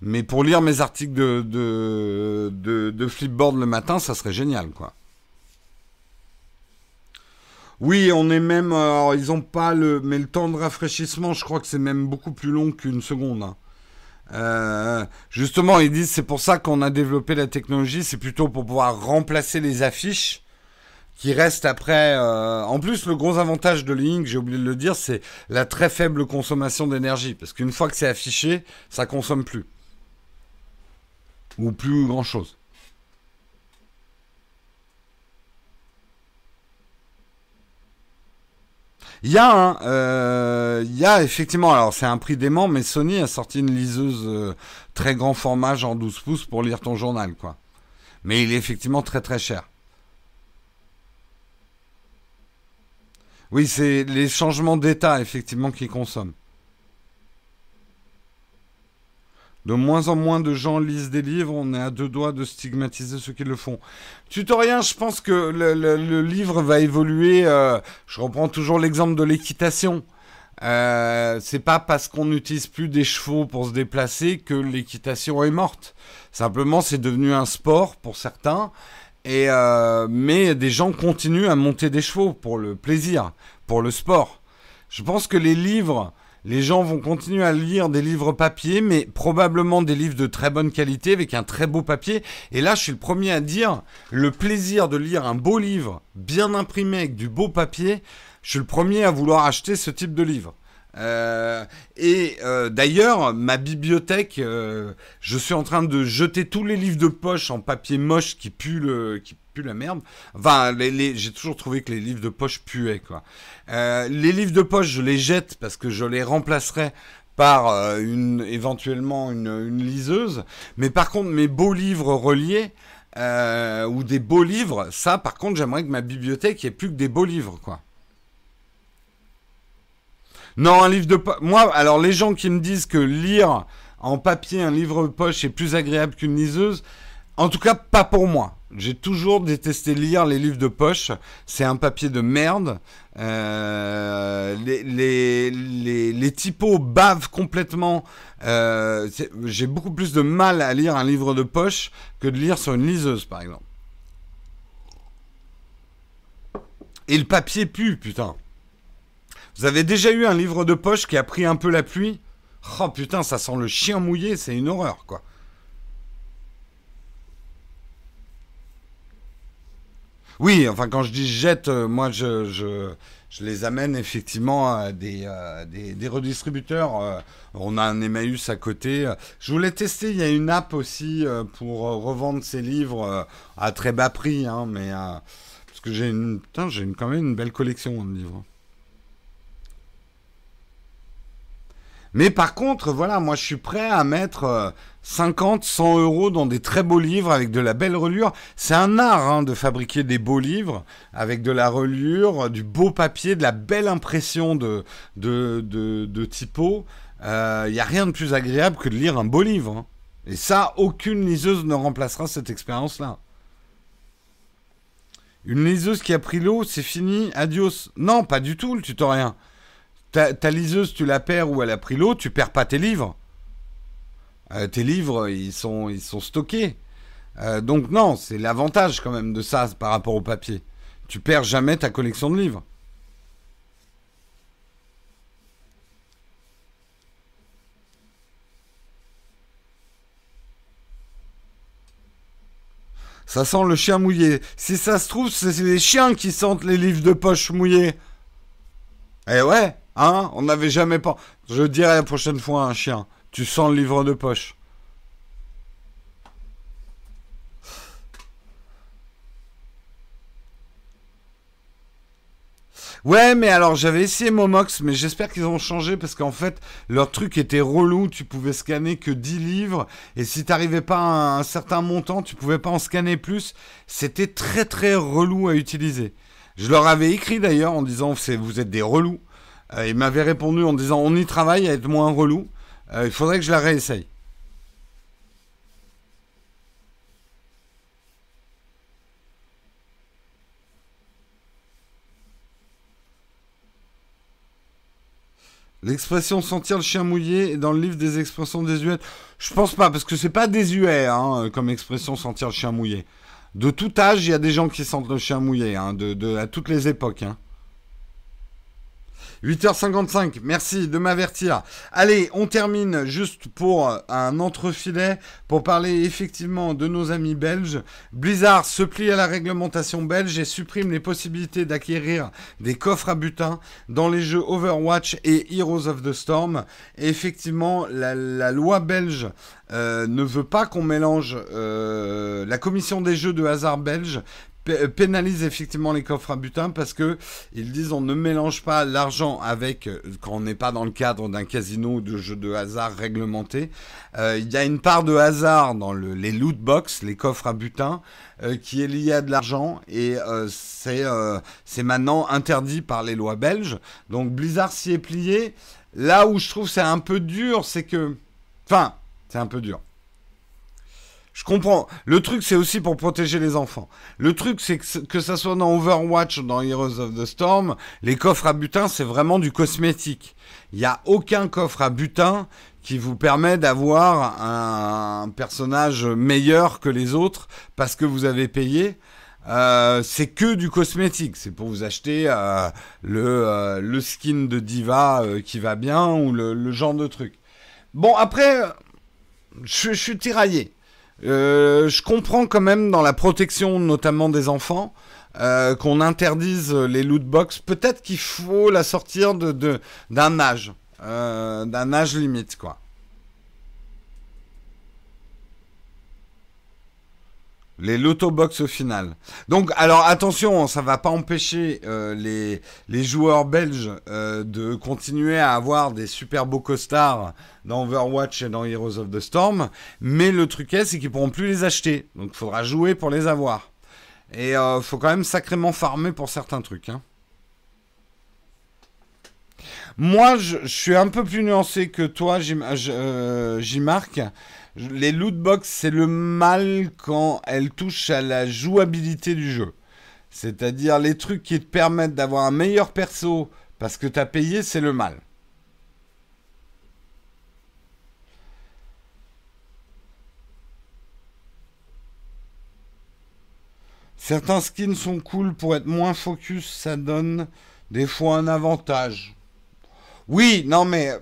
mais pour lire mes articles de de, de Flipboard le matin, ça serait génial, quoi. Oui, on est même. Alors, ils ont pas le. Mais le temps de rafraîchissement, je crois que c'est même beaucoup plus long qu'une seconde. Hein. Euh, justement, ils disent c'est pour ça qu'on a développé la technologie, c'est plutôt pour pouvoir remplacer les affiches qui restent après. Euh, en plus, le gros avantage de Link, j'ai oublié de le dire, c'est la très faible consommation d'énergie. Parce qu'une fois que c'est affiché, ça consomme plus. Ou plus grand chose. Il y a hein, euh, il y a effectivement, alors c'est un prix dément, mais Sony a sorti une liseuse euh, très grand format, genre 12 pouces, pour lire ton journal, quoi. Mais il est effectivement très très cher. Oui, c'est les changements d'état, effectivement, qui consomment. De moins en moins de gens lisent des livres, on est à deux doigts de stigmatiser ceux qui le font. Tutorien, je pense que le, livre va évoluer. Euh, je reprends toujours l'exemple de l'équitation. Euh, c'est pas parce qu'on n'utilise plus des chevaux pour se déplacer que l'équitation est morte. Simplement, c'est devenu un sport pour certains. Et euh, mais des gens continuent à monter des chevaux pour le plaisir, pour le sport. Je pense que les livres les gens vont continuer à lire des livres papier, mais probablement des livres de très bonne qualité avec un très beau papier. Et là, je suis le premier à dire, le plaisir de lire un beau livre, bien imprimé avec du beau papier, je suis le premier à vouloir acheter ce type de livre. Euh, et euh, d'ailleurs, ma bibliothèque, euh, je suis en train de jeter tous les livres de poche en papier moche qui puent le, la merde. Enfin, j'ai toujours trouvé que les livres de poche puaient quoi. les livres de poche, je les jette parce que je les remplacerai par une éventuellement une, liseuse. Mais par contre, mes beaux livres reliés. ou des beaux livres, ça par contre j'aimerais que ma bibliothèque ait plus que des beaux livres quoi. Non, un livre de poche. Moi, alors les gens qui me disent que lire en papier un livre de poche est plus agréable qu'une liseuse, en tout cas pas pour moi. J'ai toujours détesté lire les livres de poche. C'est un papier de merde. Euh, les, les, les, typos bavent complètement. Euh, j'ai beaucoup plus de mal à lire un livre de poche que de lire sur une liseuse, par exemple. Et le papier pue, putain. Vous avez déjà eu un livre de poche qui a pris un peu la pluie? Oh putain, ça sent le chien mouillé, c'est une horreur, quoi. Oui, enfin, quand je dis jette, euh, moi, je, je, les amène effectivement à des, euh, des, redistributeurs. Euh, on a un Emmaüs à côté. Je voulais tester, il y a une app aussi pour revendre ces livres à très bas prix, hein, mais parce que j'ai une, j'ai quand même une belle collection de livres. Mais par contre, voilà, moi je suis prêt à mettre 50, euh, 100 euros dans des très beaux livres avec de la belle relure. C'est un art hein, de fabriquer des beaux livres avec de la relure, du beau papier, de la belle impression de, de, de, typo. Il euh, n'y a rien de plus agréable que de lire un beau livre. Hein. Et ça, aucune liseuse ne remplacera cette expérience-là. Une liseuse qui a pris l'eau, c'est fini, adios. Non, pas du tout le tutoriel. Ta, liseuse, tu la perds ou elle a pris l'eau, tu perds pas tes livres. Euh, tes livres, ils sont, ils sont stockés. Euh, donc non, c'est l'avantage quand même de ça par rapport au papier. Tu perds jamais ta collection de livres. Ça sent le chien mouillé. Si ça se trouve, c'est les chiens qui sentent les livres de poche mouillés. Eh ouais. Hein On n'avait jamais pas. Je dirais la prochaine fois à un chien. Tu sens le livre de poche. Ouais, mais alors j'avais essayé Momox, mais j'espère qu'ils ont changé parce qu'en fait, leur truc était relou. Tu pouvais scanner que 10 livres et si t'arrivais pas à un certain montant, tu pouvais pas en scanner plus. C'était très très relou à utiliser. Je leur avais écrit d'ailleurs en disant vous êtes des relous. Euh, il m'avait répondu en disant on y travaille à être moins relou. Euh, il faudrait que je la réessaye. L'expression sentir le chien mouillé est dans le livre des expressions désuètes. Je pense pas, parce que c'est pas désuet hein, comme expression sentir le chien mouillé. De tout âge, il y a des gens qui sentent le chien mouillé, hein, de, à toutes les époques. Hein. 8h55, merci de m'avertir. Allez, on termine juste pour un entrefilet pour parler effectivement de nos amis belges. Blizzard se plie à la réglementation belge et supprime les possibilités d'acquérir des coffres à butin dans les jeux Overwatch et Heroes of the Storm. Effectivement, la, loi belge euh, ne veut pas qu'on mélange euh, la commission des jeux de hasard belge pénalisent effectivement les coffres à butin parce que ils disent on ne mélange pas l'argent avec quand on n'est pas dans le cadre d'un casino ou de jeu de hasard réglementé. il y a une part de hasard dans les loot box, les coffres à butin, qui est liée à de l'argent et c'est c'est maintenant interdit par les lois belges. Donc Blizzard s'y est plié. Là où je trouve c'est un peu dur, c'est que, enfin, c'est un peu dur. Je comprends. Le truc, c'est aussi pour protéger les enfants. Le truc, c'est que, que ça soit dans Overwatch, dans Heroes of the Storm, les coffres à butin, c'est vraiment du cosmétique. Il n'y a aucun coffre à butin qui vous permet d'avoir un personnage meilleur que les autres parce que vous avez payé. Euh, c'est que du cosmétique. C'est pour vous acheter euh, le, euh, le skin de diva qui va bien ou le, genre de truc. Bon, après, je suis tiraillé. Euh, je comprends quand même dans la protection notamment des enfants euh, qu'on interdise les loot box. Peut-être qu'il faut la sortir de d'un âge, euh, d'un âge limite quoi. Les loto box au final. Donc, alors attention, ça va pas empêcher euh, les, joueurs belges euh, de continuer à avoir des super beaux costards dans Overwatch et dans Heroes of the Storm. Mais le truc est, c'est qu'ils pourront plus les acheter. Donc, il faudra jouer pour les avoir. Et euh, faut quand même sacrément farmer pour certains trucs. Hein. Moi, je, je, suis un peu plus nuancé que toi, j'y marque les loot box, c'est le mal quand elles touchent à la jouabilité du jeu. C'est-à-dire les trucs qui te permettent d'avoir un meilleur perso parce que tu as payé, c'est le mal. Certains skins sont cool pour être moins focus, ça donne des fois un avantage. Oui, non mais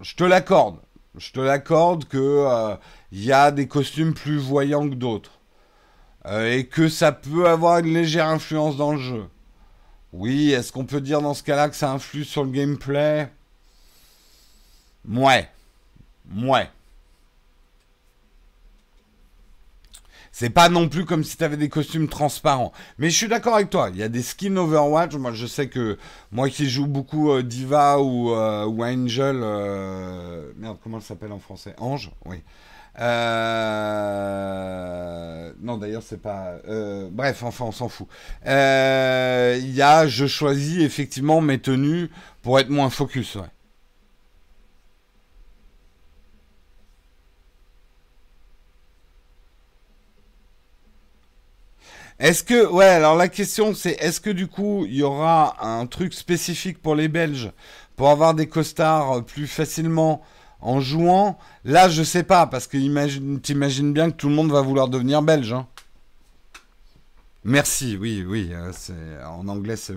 je te l'accorde. Je te l'accorde que euh, il y a des costumes plus voyants que d'autres. Euh, et que ça peut avoir une légère influence dans le jeu. Oui, est-ce qu'on peut dire dans ce cas-là que ça influe sur le gameplay? Mouais. Mouais. C'est pas non plus comme si tu avais des costumes transparents. Mais je suis d'accord avec toi. Il y a des skins Overwatch. Moi, je sais que moi qui joue beaucoup euh, Diva ou, euh, ou Angel. merde, comment elle s'appelle en français? Ange? Oui. Euh... Non, d'ailleurs, c'est pas. Euh... Bref, enfin, on s'en fout. Euh, il y a, je choisis effectivement mes tenues pour être moins focus. Ouais. Est-ce que, ouais, alors la question c'est, est-ce que du coup, il y aura un truc spécifique pour les Belges pour avoir des costards plus facilement en jouant? Là, je sais pas, parce que t'imagines bien que tout le monde va vouloir devenir belge. Hein. Merci, oui, oui. Euh, en anglais, c'est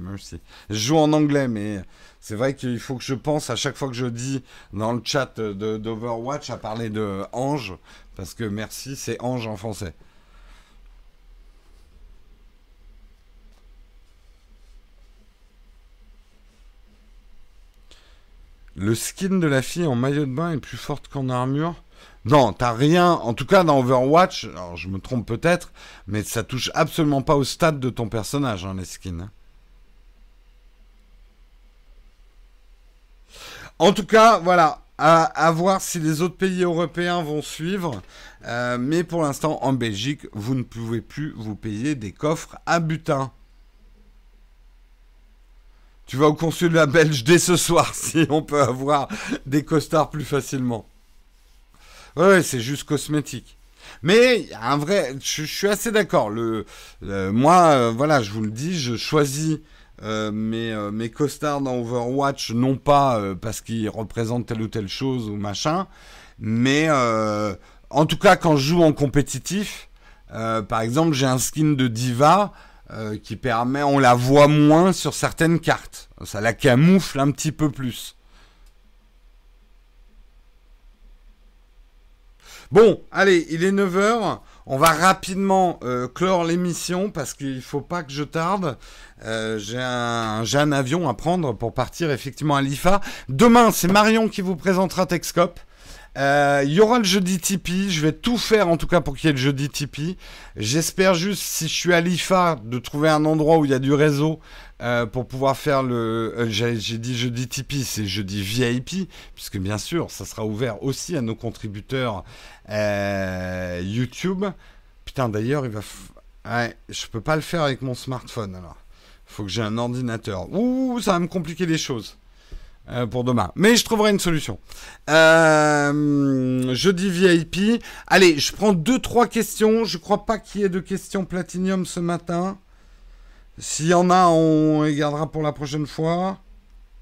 merci. Je joue en anglais, mais c'est vrai qu'il faut que je pense à chaque fois que je dis dans le chat d'Overwatch à parler de ange, parce que merci, c'est ange en français. Le skin de la fille en maillot de bain est plus forte qu'en armure. Non, t'as rien. En tout cas, dans Overwatch, alors je me trompe peut-être, mais ça touche absolument pas au stade de ton personnage, hein, les skins. Hein. En tout cas, voilà. À, voir si les autres pays européens vont suivre. Euh, mais pour l'instant, en Belgique, vous ne pouvez plus vous payer des coffres à butin. Tu vas au consulat belge dès ce soir (laughs) si on peut avoir des costards plus facilement. Ouais, c'est juste cosmétique. Mais un vrai, je, suis assez d'accord. Le, moi, euh, voilà, je vous le dis, je choisis euh, mes, euh, mes costards dans Overwatch non pas parce qu'ils représentent telle ou telle chose ou machin, mais en tout cas quand je joue en compétitif, par exemple, j'ai un skin de diva. Euh, qui permet, on la voit moins sur certaines cartes. Ça la camoufle un petit peu plus. Bon, allez, il est 9h. On va rapidement euh, clore l'émission parce qu'il ne faut pas que je tarde. Euh, j'ai un, un, avion à prendre pour partir effectivement à l'IFA. Demain, c'est Marion qui vous présentera Texcope. Euh, il y aura le jeudi Tipeee. Je vais tout faire en tout cas pour qu'il y ait le jeudi Tipeee. J'espère juste, si je suis à l'IFA, de trouver un endroit où il y a du réseau euh, pour pouvoir faire le. Euh, j'ai dit jeudi Tipeee, c'est jeudi VIP, puisque bien sûr, ça sera ouvert aussi à nos contributeurs YouTube. Putain, d'ailleurs, il va. Ouais, je peux pas le faire avec mon smartphone alors. Faut que j'ai un ordinateur. Ouh, ça va me compliquer les choses. Euh, pour demain. Mais je trouverai une solution. Euh, jeudi VIP. Allez, je prends deux trois questions. Je crois pas qu'il y ait de questions Platinium ce matin. S'il y en a, on les gardera pour la prochaine fois.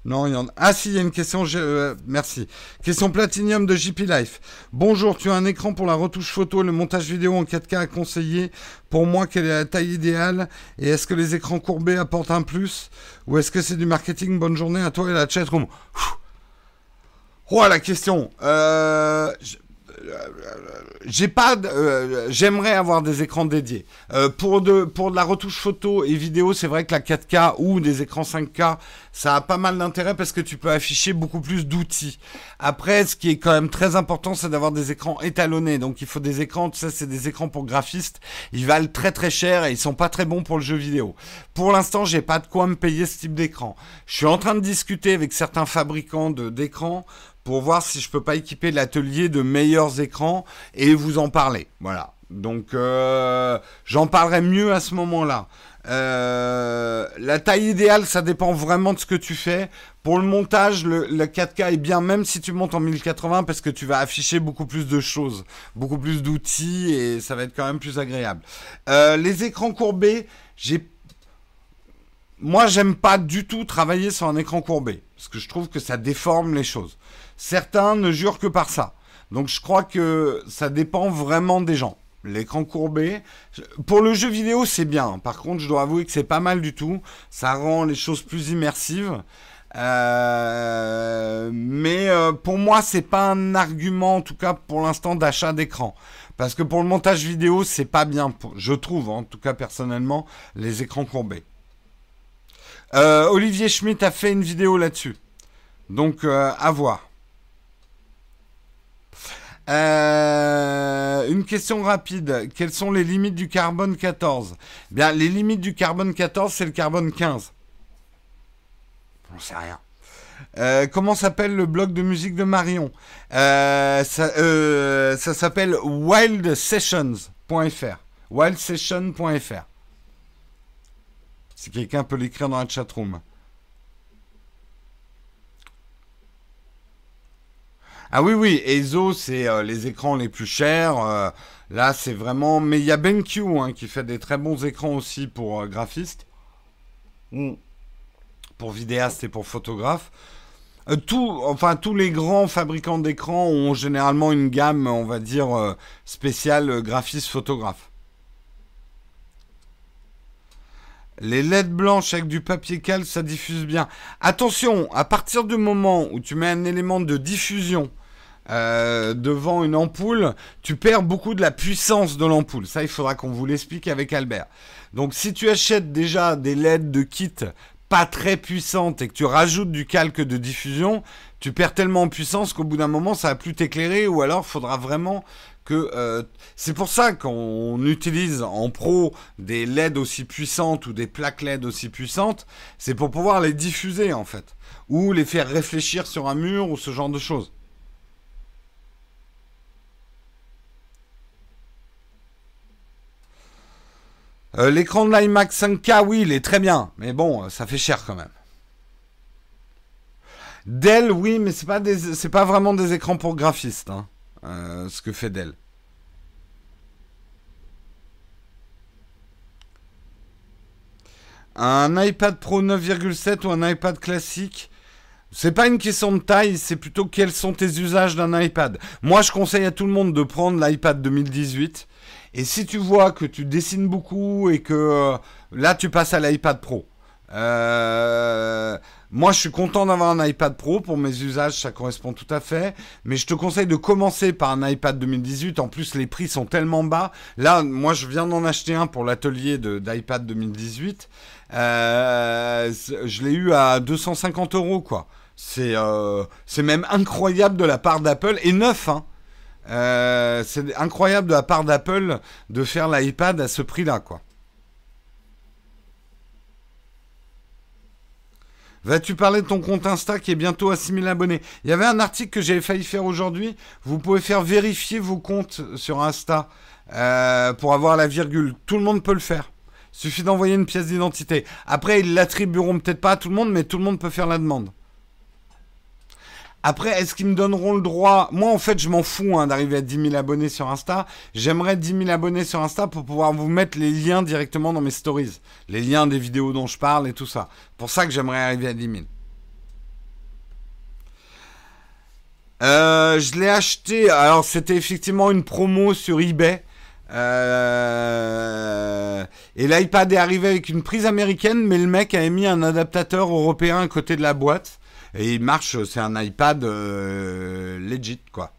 Non, il y en a. Ah si, il y a une question. Euh, merci. Question Platinium de JP Life. Bonjour, tu as un écran pour la retouche photo et le montage vidéo en 4K à conseiller. Pour moi, quelle est la taille idéale? Et est-ce que les écrans courbés apportent un plus? Ou est-ce que c'est du marketing? Bonne journée à toi et à la chatroom. Oh, la question. Euh, j'ai pas, euh, j'aimerais avoir des écrans dédiés. Euh, pour de pour de la retouche photo et vidéo, c'est vrai que la 4K ou des écrans 5K, ça a pas mal d'intérêt parce que tu peux afficher beaucoup plus d'outils. Après, ce qui est quand même très important, c'est d'avoir des écrans étalonnés. Donc, il faut des écrans, tu sais, c'est des écrans pour graphistes. Ils valent très très cher et ils sont pas très bons pour le jeu vidéo. Pour l'instant, j'ai pas de quoi me payer ce type d'écran. Je suis en train de discuter avec certains fabricants de d'écrans pour voir si je peux pas équiper l'atelier de meilleurs écrans et vous en parler. Voilà. Donc euh, j'en parlerai mieux à ce moment-là. Euh, la taille idéale, ça dépend vraiment de ce que tu fais. Pour le montage, le, 4K est bien, même si tu montes en 1080, parce que tu vas afficher beaucoup plus de choses, beaucoup plus d'outils, et ça va être quand même plus agréable. Euh, les écrans courbés, j'ai moi, j'aime pas du tout travailler sur un écran courbé, parce que je trouve que ça déforme les choses. Certains ne jurent que par ça. Donc je crois que ça dépend vraiment des gens. L'écran courbé, pour le jeu vidéo c'est bien. Par contre, je dois avouer que c'est pas mal du tout. Ça rend les choses plus immersives. Euh, mais euh, pour moi, c'est pas un argument, en tout cas pour l'instant, d'achat d'écran. Parce que pour le montage vidéo, c'est pas bien, je trouve, en tout cas personnellement, les écrans courbés. Euh, Olivier Schmitt a fait une vidéo là-dessus. Donc, à voir. Euh, une question rapide. Quelles sont les limites du carbone 14 Bien, les limites du carbone 14, c'est le carbone 15. On sait rien. Euh, comment s'appelle le blog de musique de Marion? Euh, Ça, s'appelle wildsessions.fr. Wildsession.fr. Si quelqu'un peut l'écrire dans la chatroom. Ah oui, oui, ESO, c'est euh, les écrans les plus chers. Euh, là, c'est vraiment... Mais il y a BenQ hein, qui fait des très bons écrans aussi pour euh, graphistes. Mm. Pour vidéastes et pour photographes. tout, enfin, tous les grands fabricants d'écrans ont généralement une gamme, on va dire, spéciale graphiste-photographe. Les LED blanches avec du papier cal, ça diffuse bien. Attention, à partir du moment où tu mets un élément de diffusion euh, devant une ampoule, tu perds beaucoup de la puissance de l'ampoule. Ça, il faudra qu'on vous l'explique avec Albert. Donc, si tu achètes déjà des LED de kit pas très puissantes et que tu rajoutes du calque de diffusion, tu perds tellement en puissance qu'au bout d'un moment, ça va plus t'éclairer ou alors faudra vraiment que euh, c'est pour ça qu'on utilise en pro des LED aussi puissantes ou des plaques LED aussi puissantes, c'est pour pouvoir les diffuser en fait, ou les faire réfléchir sur un mur ou ce genre de choses. Euh, l'écran de l'iMac 5K, oui, il est très bien, mais bon, ça fait cher quand même. Dell, oui, mais c'est pas pas vraiment des écrans pour graphistes. Hein. Euh, ce que fait Dell. Un iPad Pro 9,7 ou un iPad classique? C'est pas une question de taille, c'est plutôt quels sont tes usages d'un iPad. Moi, je conseille à tout le monde de prendre l'iPad 2018. Et si tu vois que tu dessines beaucoup et que euh, là, tu passes à l'iPad Pro. Euh, moi, je suis content d'avoir un iPad Pro pour mes usages, ça correspond tout à fait. Mais je te conseille de commencer par un iPad 2018. En plus, les prix sont tellement bas. Là, moi, je viens d'en acheter un pour l'atelier d'iPad 2018. Euh, je l'ai eu à 250 euros, quoi. C'est même incroyable de la part d'Apple et neuf. Hein. Euh, c'est incroyable de la part d'Apple de faire l'iPad à ce prix-là, quoi. Vas-tu parler de ton compte Insta qui est bientôt à 6000 abonnés? Il y avait un article que j'avais failli faire aujourd'hui. Vous pouvez faire vérifier vos comptes sur Insta euh, pour avoir la virgule. Tout le monde peut le faire. Il suffit d'envoyer une pièce d'identité. Après, ils l'attribueront peut-être pas à tout le monde, mais tout le monde peut faire la demande. Après, est-ce qu'ils me donneront le droit? Moi, en fait, je m'en fous hein, d'arriver à 10 000 abonnés sur Insta. J'aimerais 10 000 abonnés sur Insta pour pouvoir vous mettre les liens directement dans mes stories. Les liens des vidéos dont je parle et tout ça. Pour ça que j'aimerais arriver à 10 000. Euh, je l'ai acheté. Alors, c'était effectivement une promo sur eBay. Euh, et l'iPad est arrivé avec une prise américaine, mais le mec avait mis un adaptateur européen à côté de la boîte. Et il marche, c'est un iPad euh, legit, quoi.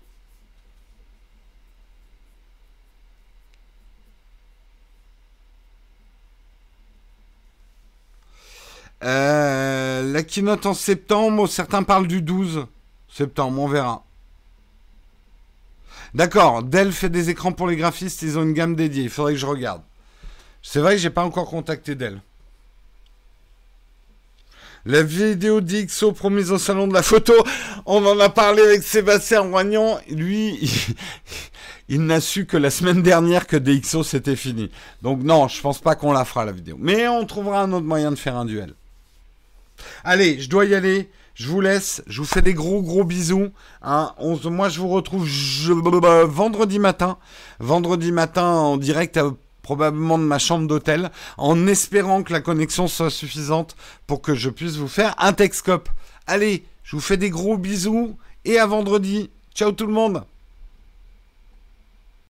Euh, la keynote en septembre, certains parlent du 12 septembre, on verra. D'accord, Dell fait des écrans pour les graphistes, ils ont une gamme dédiée, il faudrait que je regarde. C'est vrai que j'ai pas encore contacté Dell. La vidéo d'XO promise au salon de la photo, on en a parlé avec Sébastien Roignon. Lui, (laughs) il, n'a su que la semaine dernière que DxO c'était fini. Donc non, je pense pas qu'on la fera la vidéo. Mais on trouvera un autre moyen de faire un duel. Allez, je dois y aller. Je vous laisse. Je vous fais des gros gros bisous. Hein. moi, je vous retrouve vendredi matin. Vendredi matin en direct à probablement de ma chambre d'hôtel, en espérant que la connexion soit suffisante pour que je puisse vous faire un Texcope. Allez, je vous fais des gros bisous et à vendredi. Ciao tout le monde